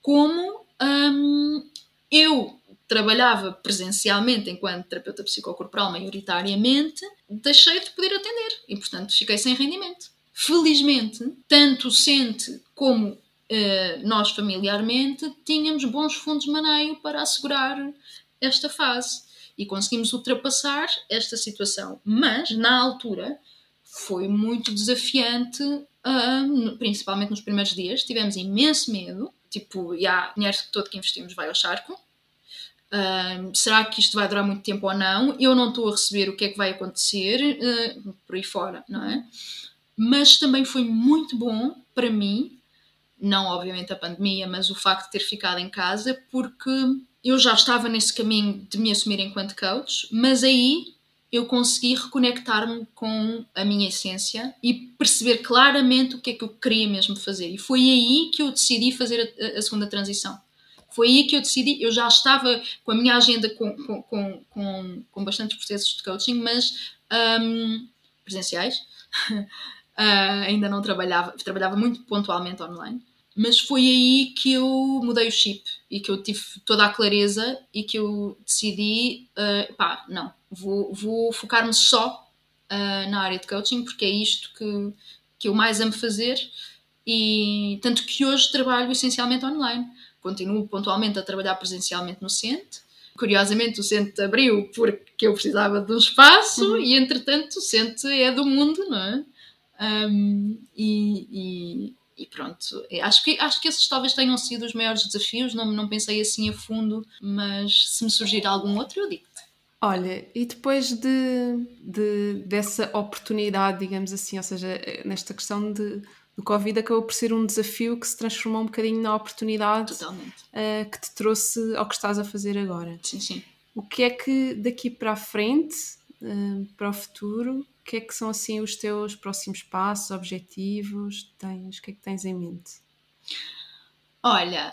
Como um, eu trabalhava presencialmente enquanto terapeuta psicocorporal, maioritariamente, deixei de poder atender e, portanto, fiquei sem rendimento. Felizmente, tanto o CENTE como nós familiarmente tínhamos bons fundos de maneio para assegurar esta fase e conseguimos ultrapassar esta situação. Mas, na altura, foi muito desafiante, uh, principalmente nos primeiros dias. Tivemos imenso medo, tipo, já, dinheiro todo que investimos vai ao charco. Uh, será que isto vai durar muito tempo ou não? Eu não estou a receber o que é que vai acontecer uh, por aí fora, não é? Mas também foi muito bom para mim, não obviamente a pandemia, mas o facto de ter ficado em casa, porque eu já estava nesse caminho de me assumir enquanto coach, mas aí eu consegui reconectar-me com a minha essência e perceber claramente o que é que eu queria mesmo fazer. E foi aí que eu decidi fazer a, a segunda transição. Foi aí que eu decidi, eu já estava com a minha agenda com, com, com, com, com bastantes processos de coaching, mas um, presenciais. uh, ainda não trabalhava, trabalhava muito pontualmente online. Mas foi aí que eu mudei o chip e que eu tive toda a clareza e que eu decidi, uh, pá, não, vou, vou focar-me só uh, na área de coaching porque é isto que, que eu mais amo fazer e tanto que hoje trabalho essencialmente online. Continuo pontualmente a trabalhar presencialmente no CENTE. Curiosamente, o CENTE abriu porque eu precisava de um espaço uhum. e, entretanto, o CENTE é do mundo, não é? Um, e, e, e, pronto, acho que, acho que esses talvez tenham sido os maiores desafios. Não, não pensei assim a fundo, mas se me surgir algum outro, eu digo-te. Olha, e depois de, de, dessa oportunidade, digamos assim, ou seja, nesta questão de, do Covid acabou por ser um desafio que se transformou um bocadinho na oportunidade uh, que te trouxe ao que estás a fazer agora. Sim, sim. O que é que daqui para a frente, uh, para o futuro, que é que são assim os teus próximos passos, objetivos? Tens, o que é que tens em mente? Olha,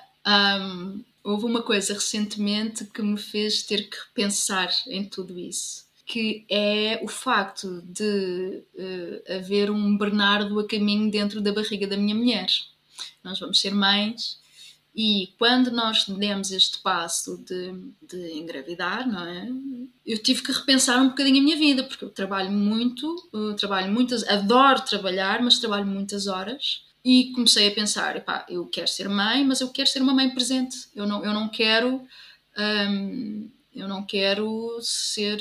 um, houve uma coisa recentemente que me fez ter que repensar em tudo isso, que é o facto de uh, haver um Bernardo a caminho dentro da barriga da minha mulher. Nós vamos ser mães e quando nós demos este passo de, de engravidar, não é? Eu tive que repensar um bocadinho a minha vida, porque eu trabalho muito, eu trabalho muitas, adoro trabalhar, mas trabalho muitas horas e comecei a pensar, epá, eu quero ser mãe, mas eu quero ser uma mãe presente. Eu não, eu não quero hum, eu não quero ser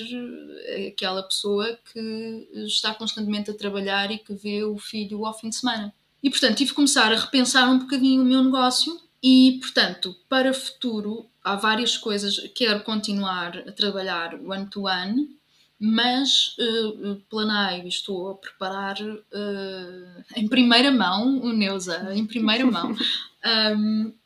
aquela pessoa que está constantemente a trabalhar e que vê o filho ao fim de semana. E portanto tive que começar a repensar um bocadinho o meu negócio e portanto para o futuro há várias coisas. Quero continuar a trabalhar one to one mas uh, planeio e estou a preparar uh, em primeira mão, o Neuza, em primeira mão,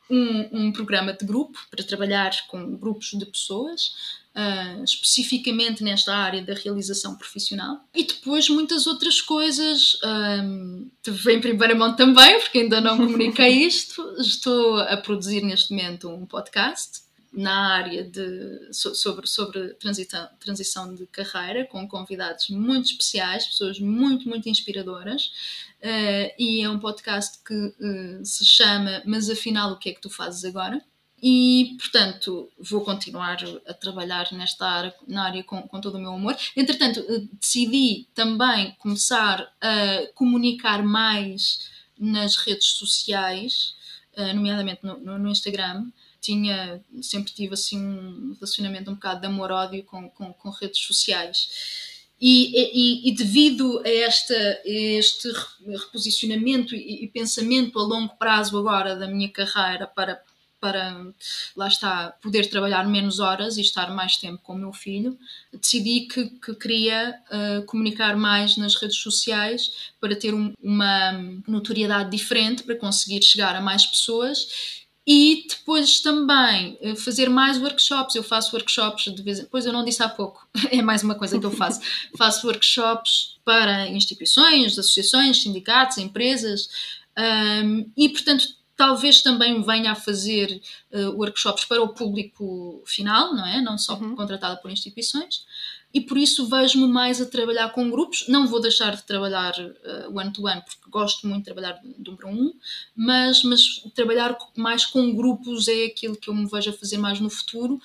um, um, programa de grupo para trabalhar com grupos de pessoas, uh, especificamente nesta área da realização profissional. E depois muitas outras coisas, um, em primeira mão também, porque ainda não comuniquei isto, estou a produzir neste momento um podcast na área de, sobre, sobre transição, transição de carreira, com convidados muito especiais, pessoas muito, muito inspiradoras. Uh, e é um podcast que uh, se chama Mas afinal, o que é que tu fazes agora? E, portanto, vou continuar a trabalhar nesta área, na área com, com todo o meu amor. Entretanto, uh, decidi também começar a comunicar mais nas redes sociais, nomeadamente no, no, no Instagram, tinha, sempre tive assim um relacionamento um bocado de amor-ódio com, com, com, redes sociais. E, e, e, devido a, esta, a este reposicionamento e, e, pensamento a longo prazo agora da minha carreira para, para, lá está, poder trabalhar menos horas e estar mais tempo com o meu filho, decidi que, que queria uh, comunicar mais nas redes sociais para ter um, uma notoriedade diferente, para conseguir chegar a mais pessoas e depois também eh, fazer mais workshops. Eu faço workshops de vez em Pois eu não disse há pouco, é mais uma coisa que eu faço. faço workshops para instituições, associações, sindicatos, empresas um, e, portanto, talvez também venha a fazer uh, workshops para o público final, não é? Não só uhum. contratada por instituições e por isso vejo-me mais a trabalhar com grupos. Não vou deixar de trabalhar uh, one-to-one, porque gosto muito de trabalhar de um para um, mas, mas trabalhar mais com grupos é aquilo que eu me vejo a fazer mais no futuro,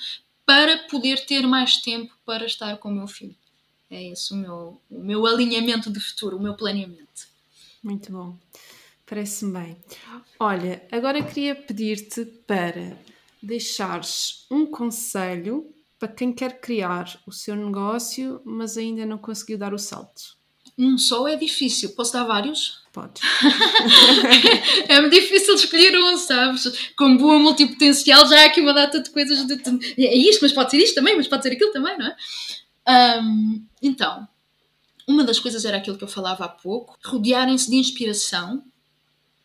para poder ter mais tempo para estar com o meu filho. É esse o meu, o meu alinhamento de futuro, o meu planeamento. Muito bom. Parece-me bem. Olha, agora queria pedir-te para deixares um conselho para quem quer criar o seu negócio, mas ainda não conseguiu dar o salto? Um só é difícil. Posso dar vários? Pode. é difícil escolher um, sabes? Com boa multipotencial já há aqui uma data de coisas. De, é isto, mas pode ser isto também, mas pode ser aquilo também, não é? Um, então, uma das coisas era aquilo que eu falava há pouco. Rodearem-se de inspiração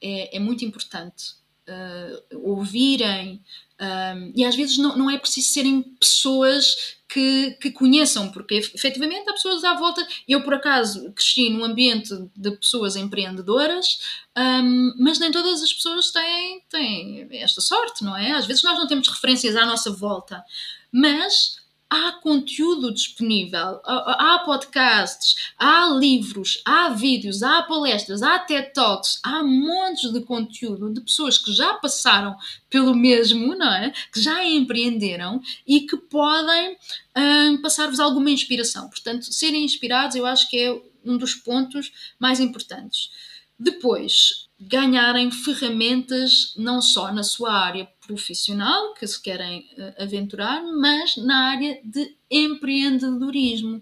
é, é muito importante. Uh, ouvirem um, e às vezes não, não é preciso serem pessoas que, que, conheçam, porque efetivamente há pessoas à volta. Eu, por acaso, cresci num ambiente de pessoas empreendedoras, um, mas nem todas as pessoas têm, têm esta sorte, não é? Às vezes nós não temos referências à nossa volta, mas há conteúdo disponível, há podcasts, há livros, há vídeos, há palestras, há TED Talks, há montes de conteúdo de pessoas que já passaram pelo mesmo, não é? Que já empreenderam e que podem hum, passar-vos alguma inspiração. Portanto, serem inspirados eu acho que é um dos pontos mais importantes. Depois, ganharem ferramentas não só na sua área profissional que se querem uh, aventurar, mas na área de empreendedorismo.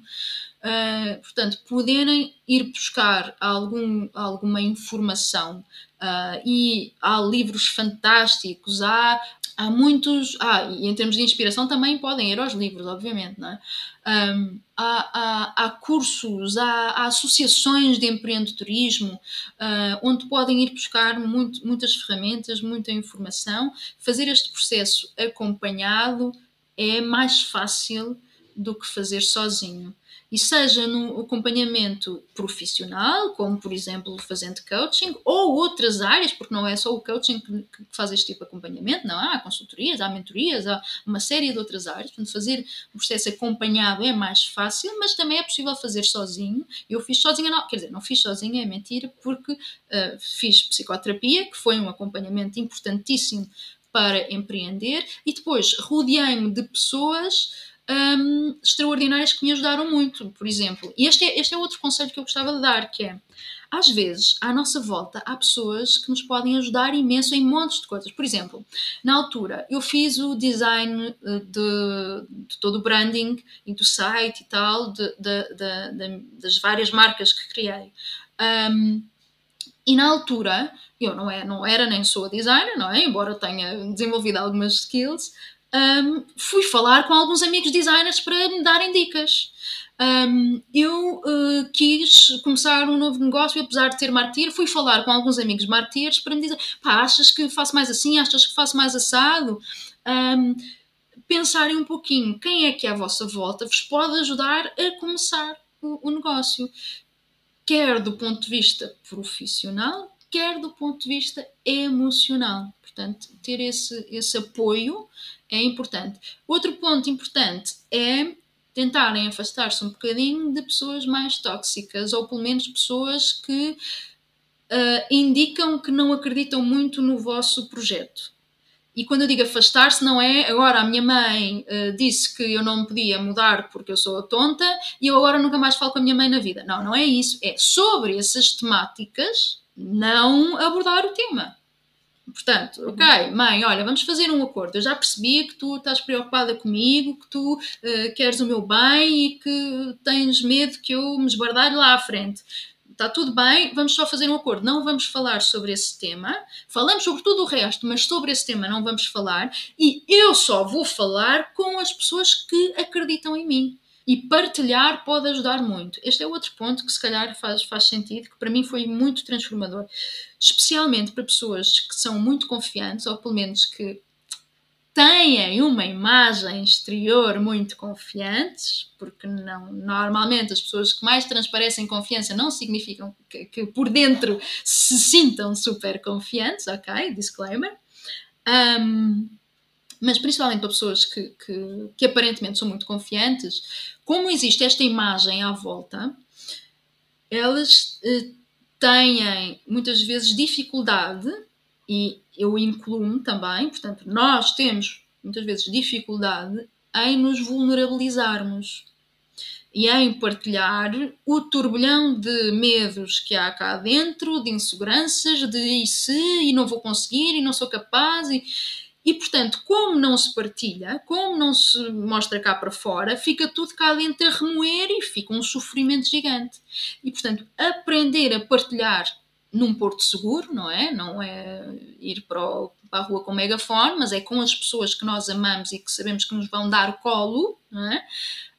Uh, portanto, poderem ir buscar algum, alguma informação uh, e há livros fantásticos, há há muitos. Ah, e em termos de inspiração também podem ir aos livros, obviamente, não é? Um, há, há, há, cursos, há, há, associações de empreendedorismo uh, onde podem ir buscar muito, muitas ferramentas, muita informação. Fazer este processo acompanhado é mais fácil do que fazer sozinho e seja no acompanhamento profissional, como por exemplo fazendo coaching, ou outras áreas, porque não é só o coaching que, faz este tipo de acompanhamento, não há consultorias, há mentorias, há uma série de outras áreas. Portanto, fazer o processo acompanhado é mais fácil, mas também é possível fazer sozinho. Eu fiz sozinha, não, quer dizer, não fiz sozinha, é mentira, porque uh, fiz psicoterapia, que foi um acompanhamento importantíssimo para empreender, e depois rodeei-me de pessoas um, extraordinárias que me ajudaram muito, por exemplo. E este é, este é outro conselho que eu gostava de dar, que é, às vezes, à nossa volta, há pessoas que nos podem ajudar imenso em montes de coisas. Por exemplo, na altura, eu fiz o design eh, de, de todo o branding e do site e tal, de, de, das várias marcas que criei. Um, e na altura, eu não, é, não era nem sou designer, não é? Embora tenha desenvolvido algumas skills, um, fui falar com alguns amigos designers para me darem dicas. Um, eu uh, quis começar um novo negócio, apesar de ter marketeer, fui falar com alguns amigos marketeers para me dizer: pá, achas que faço mais assim? Achas que faço mais assado? Um, pensarem um pouquinho quem é que é à vossa volta vos pode ajudar a começar o, o negócio, quer do ponto de vista profissional, quer do ponto de vista emocional. Portanto, ter esse, esse apoio é importante. Outro ponto importante é tentarem afastar-se um bocadinho de pessoas mais tóxicas, ou pelo menos pessoas que uh, indicam que não acreditam muito no vosso projeto. E quando eu digo afastar-se, não é agora a minha mãe uh, disse que eu não podia mudar porque eu sou tonta e eu agora nunca mais falo com a minha mãe na vida. Não, não é isso. É sobre essas temáticas não abordar o tema. Portanto, ok, mãe, olha, vamos fazer um acordo. Eu já percebi que tu estás preocupada comigo, que tu uh, queres o meu bem e que tens medo que eu me esbardalhe lá à frente está tudo bem, vamos só fazer um acordo. Não vamos falar sobre esse tema. Falamos sobre tudo o resto, mas sobre esse tema não vamos falar. E eu só vou falar com as pessoas que acreditam em mim. E partilhar pode ajudar muito. Este é outro ponto que se calhar faz, faz sentido, que para mim foi muito transformador. Especialmente para pessoas que são muito confiantes, ou pelo menos que têm uma imagem exterior muito confiantes, porque não, normalmente as pessoas que mais transparecem confiança não significam que, que por dentro se sintam super confiantes, ok? Disclaimer. Um, mas principalmente para pessoas que, que, que, aparentemente são muito confiantes, como existe esta imagem à volta, elas eh, têm muitas vezes dificuldade e eu incluo-me também, portanto, nós temos muitas vezes dificuldade em nos vulnerabilizarmos e em partilhar o turbilhão de medos que há cá dentro, de inseguranças, de e se, e não vou conseguir, e não sou capaz, e, e portanto, como não se partilha, como não se mostra cá para fora, fica tudo cá dentro a remoer e fica um sofrimento gigante. E portanto, aprender a partilhar num porto seguro, não é? Não é ir para, o, para, a rua com megafone, mas é com as pessoas que nós amamos e que sabemos que nos vão dar colo, não é?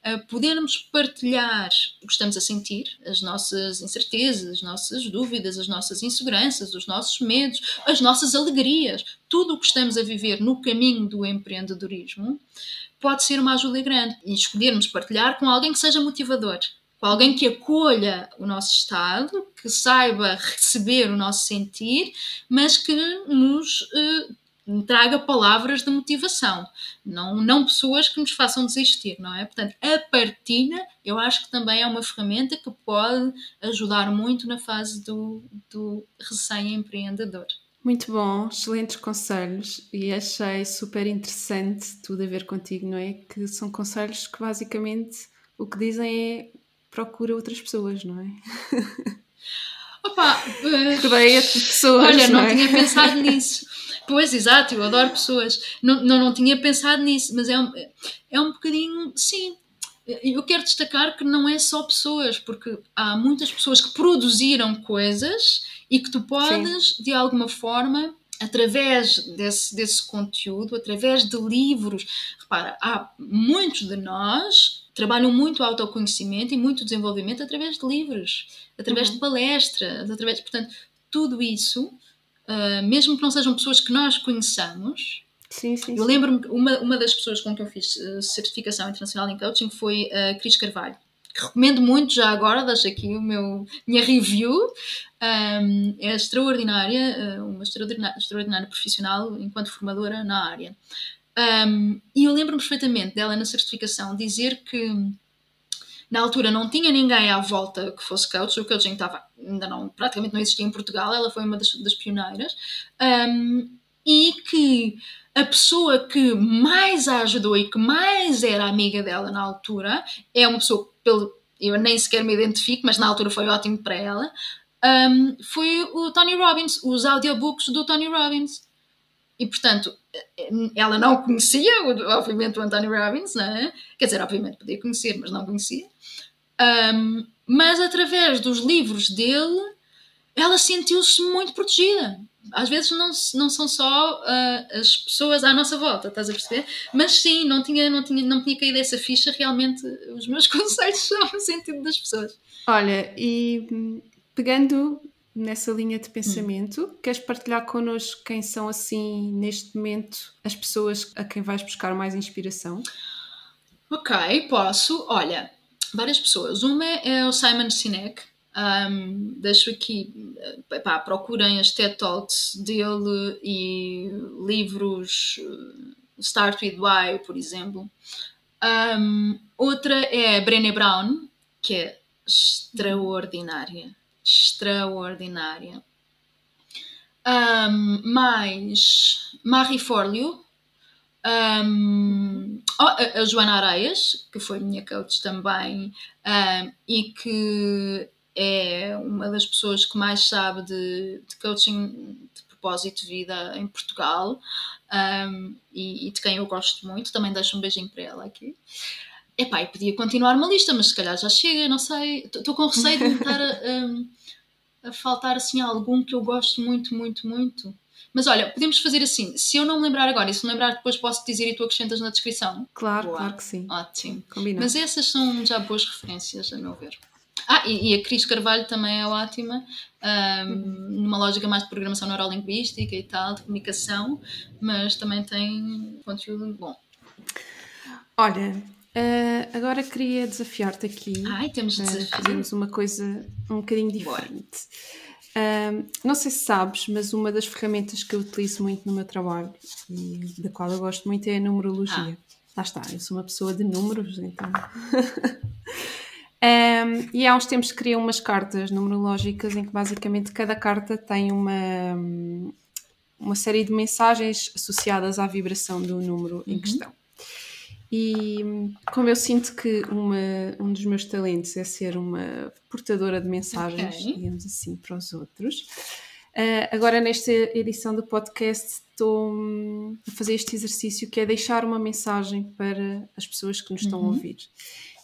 Uh, podermos partilhar o que estamos a sentir, as nossas incertezas, as nossas dúvidas, as nossas inseguranças, os nossos medos, as nossas alegrias, tudo o que estamos a viver no caminho do empreendedorismo, pode ser uma ajuda grande. E escolhermos partilhar com alguém que seja motivador, com alguém que acolha o nosso estado, que saiba receber o nosso sentir, mas que nos uh, traga palavras de motivação, não, não pessoas que nos façam desistir, não é? Portanto, a partilha eu acho que também é uma ferramenta que pode ajudar muito na fase do, do recém-empreendedor. Muito bom, excelentes conselhos e achei super interessante tudo a ver contigo, não é? Que são conselhos que basicamente o que dizem é procura outras pessoas, não é? Opa, rodeia de pessoas. Olha, não, não é? tinha pensado nisso. Pois, exato, eu adoro pessoas. Não, não, não tinha pensado nisso, mas é um, é um bocadinho, sim. Eu quero destacar que não é só pessoas, porque há muitas pessoas que produziram coisas e que tu podes, sim. de alguma forma, através desse, desse conteúdo, através de livros. Repara, há muitos de nós trabalham muito autoconhecimento e muito desenvolvimento através de livros, através uhum. de palestras, através, portanto, tudo isso, uh, mesmo que não sejam pessoas que nós conheçamos. Sim, sim, eu lembro-me que uma, uma das pessoas com quem eu fiz uh, certificação internacional em coaching foi a uh, Cris Carvalho, que recomendo muito já agora, deixo aqui o meu minha review. Um, é extraordinária, uma extraordinária, extraordinária profissional enquanto formadora na área. Um, e eu lembro-me perfeitamente dela na certificação dizer que na altura não tinha ninguém à volta que fosse coach, o coaching estava, ainda não, praticamente não existia em Portugal, ela foi uma das, das pioneiras, um, e que a pessoa que mais a ajudou e que mais era amiga dela na altura é uma pessoa, pelo, eu nem sequer me identifico, mas na altura foi ótimo para ela, um, foi o Tony Robbins, os audiobooks do Tony Robbins. E, portanto, ela não conhecia, obviamente, o Anthony Robbins, não é? Quer dizer, obviamente podia conhecer, mas não conhecia. Um, mas através dos livros dele, ela sentiu-se muito protegida. Às vezes não, não são só uh, as pessoas à nossa volta, estás a perceber? Mas sim, não tinha, não tinha, não tinha caído essa ficha, realmente os meus conselhos são no sentido das pessoas. Olha, e pegando nessa linha de pensamento. Hum. Queres partilhar connosco quem são, assim, neste momento, as pessoas a quem vais buscar mais inspiração? Ok, posso. Olha, várias pessoas. Uma é o Simon Sinek. Um, deixo aqui, pá, procurem as TED Talks dele e livros Start With Why, por exemplo. Um, outra é Brené Brown, que é extraordinária. Extraordinária. Um, mais Marie Forleo, um, oh, a, Joana Areias, que foi minha coach também, um, e que é uma das pessoas que mais sabe de, de coaching de propósito de vida em Portugal e, e, de quem eu gosto muito. Também deixo um beijinho para ela aqui. Epá, e podia continuar uma lista, mas se calhar já chega, não sei. Estou com receio de estar a, faltar assim algum que eu gosto muito, muito, muito. Mas olha, podemos fazer assim. Se eu não me lembrar agora e se me lembrar depois posso dizer e tu acrescentas na descrição. Claro, Boa. claro que sim. Ótimo. Combinado. Mas essas são já boas referências, a meu ver. Ah, e, e a Cris Carvalho também é ótima, um, uhum. numa lógica mais de programação neurolinguística e tal, de comunicação, mas também tem conteúdo bom. Olha, uh, agora queria desafiar-te aqui. Ai, temos de desafio. Fazermos uma coisa um bocadinho diferente. Um, não sei se sabes, mas uma das ferramentas que eu utilizo muito no meu trabalho e da qual eu gosto muito é a numerologia. Ah. Lá está, eu sou uma pessoa de números, então. Um, e há uns tempos criei umas cartas numerológicas em que basicamente cada carta tem uma, uma série de mensagens associadas à vibração do número uhum. em questão. E como eu sinto que uma, um dos meus talentos é ser uma portadora de mensagens, okay. digamos assim, para os outros, uh, agora nesta edição do podcast estou hum, a fazer este exercício que é deixar uma mensagem para as pessoas que nos estão uhum. a ouvir.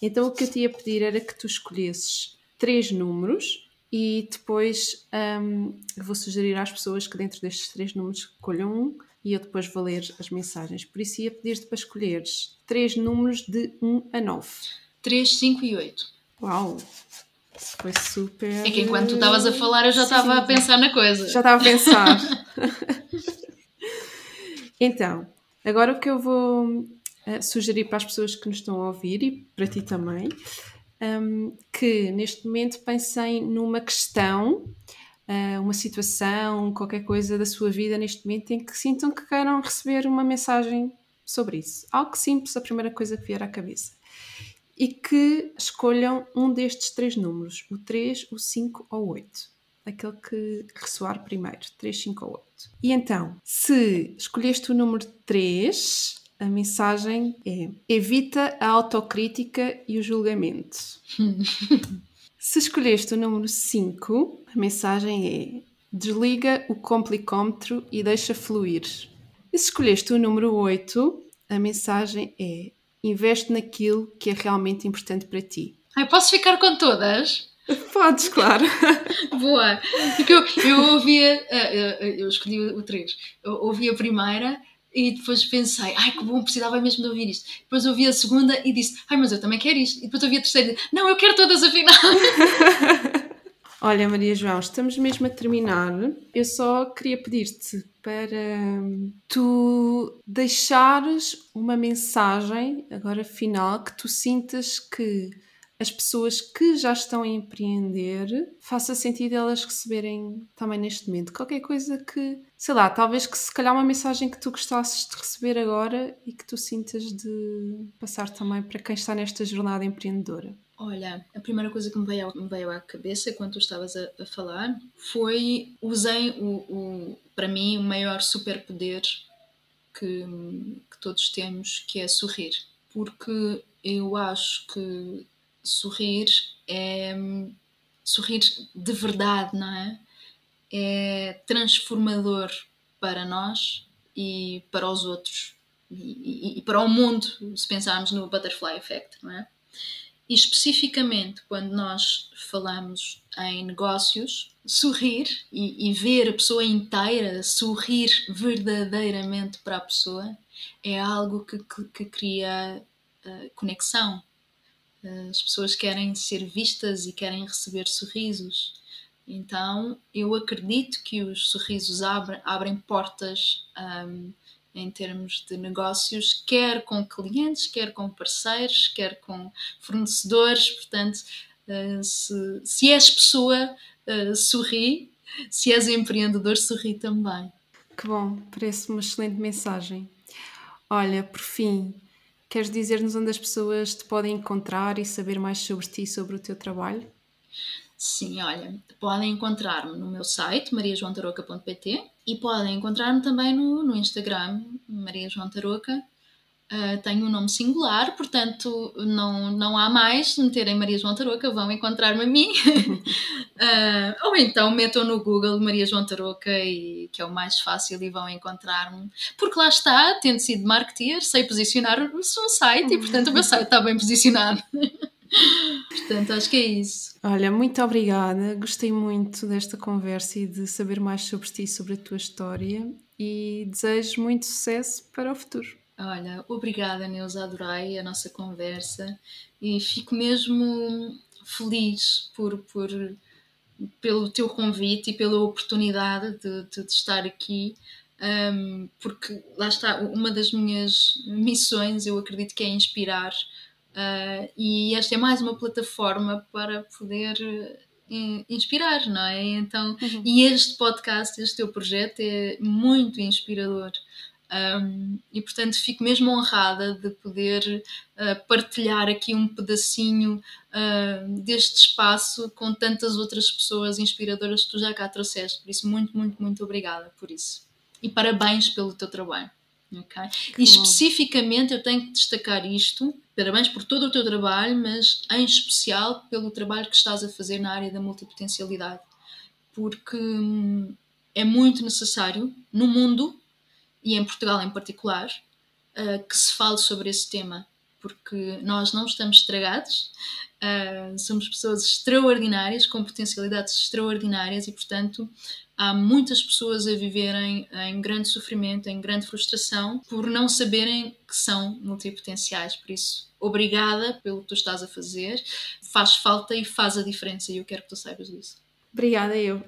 Então o que eu te ia pedir era que tu escolhesses três números e depois um, vou sugerir às pessoas que dentro destes três números escolham um e eu depois vou ler as mensagens. Por isso ia pedir-te para escolheres três números de 1 a 9. 3, 5 e 8. Uau! Foi super. É que enquanto tu estavas a falar, eu já estava a pensar na coisa. Já estava a pensar. então, agora o que eu vou uh, sugerir para as pessoas que nos estão a ouvir e para ti também, um, que neste momento pensem numa questão, uh, uma situação, qualquer coisa da sua vida neste momento em que sintam que queiram receber uma mensagem sobre isso. Algo simples, a primeira coisa que vier à cabeça. E que escolham um destes três números, o 3, o 5 ou o 8 aquele que ressoar primeiro, 3, 5 ou 8. E então, se escolheste o número 3, a mensagem é: evita a autocrítica e o julgamento. Se escolheste o número 5, a mensagem é: desliga o complicómetro e deixa fluir. E se escolheste o número 8, a mensagem é: investe naquilo que é realmente importante para ti. Ai, posso ficar com todas? Podes, claro. Boa. Porque eu, eu ouvia, eh, eh, eu escolhi o 3, eu ouvi a primeira e depois pensei, ai que bom, precisava mesmo de ouvir isto. Depois ouvi a segunda e disse, ai mas eu também quero isto. E depois ouvi a terceira e disse, não, eu quero todas afinal. Olha, Maria João, estamos mesmo a terminar. Eu só queria pedir-te para tu deixares uma mensagem, agora final, que tu sintas que as pessoas que já estão a empreender, faça sentido elas receberem também neste momento. Qualquer coisa que, sei lá, talvez que se calhar uma mensagem que tu gostasses de receber agora e que tu sintas de passar também para quem está nesta jornada empreendedora. Olha, a primeira coisa que me veio, me veio à cabeça quando tu estavas a, a falar foi usei o, o, para mim o maior superpoder que, que todos temos, que é sorrir. Porque eu acho que sorrir é sorrir de verdade, não é? É transformador para nós e para os outros e, e, e, para o mundo, se pensarmos no Butterfly Effect, não é? E especificamente quando nós falamos em negócios, sorrir e, e ver a pessoa inteira, sorrir verdadeiramente para a pessoa, é algo que, que, que cria uh, conexão, as pessoas querem ser vistas e querem receber sorrisos. Então, eu acredito que os sorrisos abrem, abrem portas um, em termos de negócios, quer com clientes, quer com parceiros, quer com fornecedores. Portanto, uh, se, se és pessoa, uh, sorri. Se és empreendedor, sorri também. Que bom, parece uma excelente mensagem. Olha, por fim, queres dizer-nos onde as pessoas te podem encontrar e saber mais sobre ti e sobre o teu trabalho? Sim, olha, podem encontrar-me no meu site, mariajoantaroca.pt e podem encontrar-me também no, no Instagram, Maria João Taroca. Uh, tenho um nome singular, portanto não, não há mais. Se meterem Maria João Taroca, vão encontrar-me a mim. uh, ou então metam no Google Maria João Taroca, e, que é o mais fácil, e vão encontrar-me. Porque lá está, tendo sido marketeer, sei posicionar o seu site e, portanto, o meu site está bem posicionado. Portanto, acho que é isso. Olha, muito obrigada. Gostei muito desta conversa e de saber mais sobre ti e sobre a tua história. E desejo muito sucesso para o futuro. Olha, obrigada, Neuza. Adorei a nossa conversa e fico mesmo feliz por, por, pelo teu convite e pela oportunidade de, de, de estar aqui. Um, porque lá está, uma das minhas missões, eu acredito que é inspirar Uh, e esta é mais uma plataforma para poder uh, inspirar, não é? Então, uhum. e este podcast, este teu projeto é muito inspirador. Um, e portanto fico mesmo honrada de poder uh, partilhar aqui um pedacinho uh, deste espaço com tantas outras pessoas inspiradoras que tu já cá trouxeste. Por isso, muito, muito, muito obrigada por isso. E parabéns pelo teu trabalho. Okay? E especificamente eu tenho que destacar isto, parabéns por todo o teu trabalho, mas em especial pelo trabalho que estás a fazer na área da multipotencialidade, porque hum, é muito necessário no mundo e em Portugal em particular uh, que se fale sobre esse tema, porque nós não estamos estragados, uh, somos pessoas extraordinárias, com potencialidades extraordinárias e, portanto, há muitas pessoas a viverem em grande sofrimento, em grande frustração, por não saberem que são multipotenciais. Por isso, obrigada pelo que tu estás a fazer. Faz falta e faz a diferença, e eu quero que tu saibas disso. Obrigada, eu.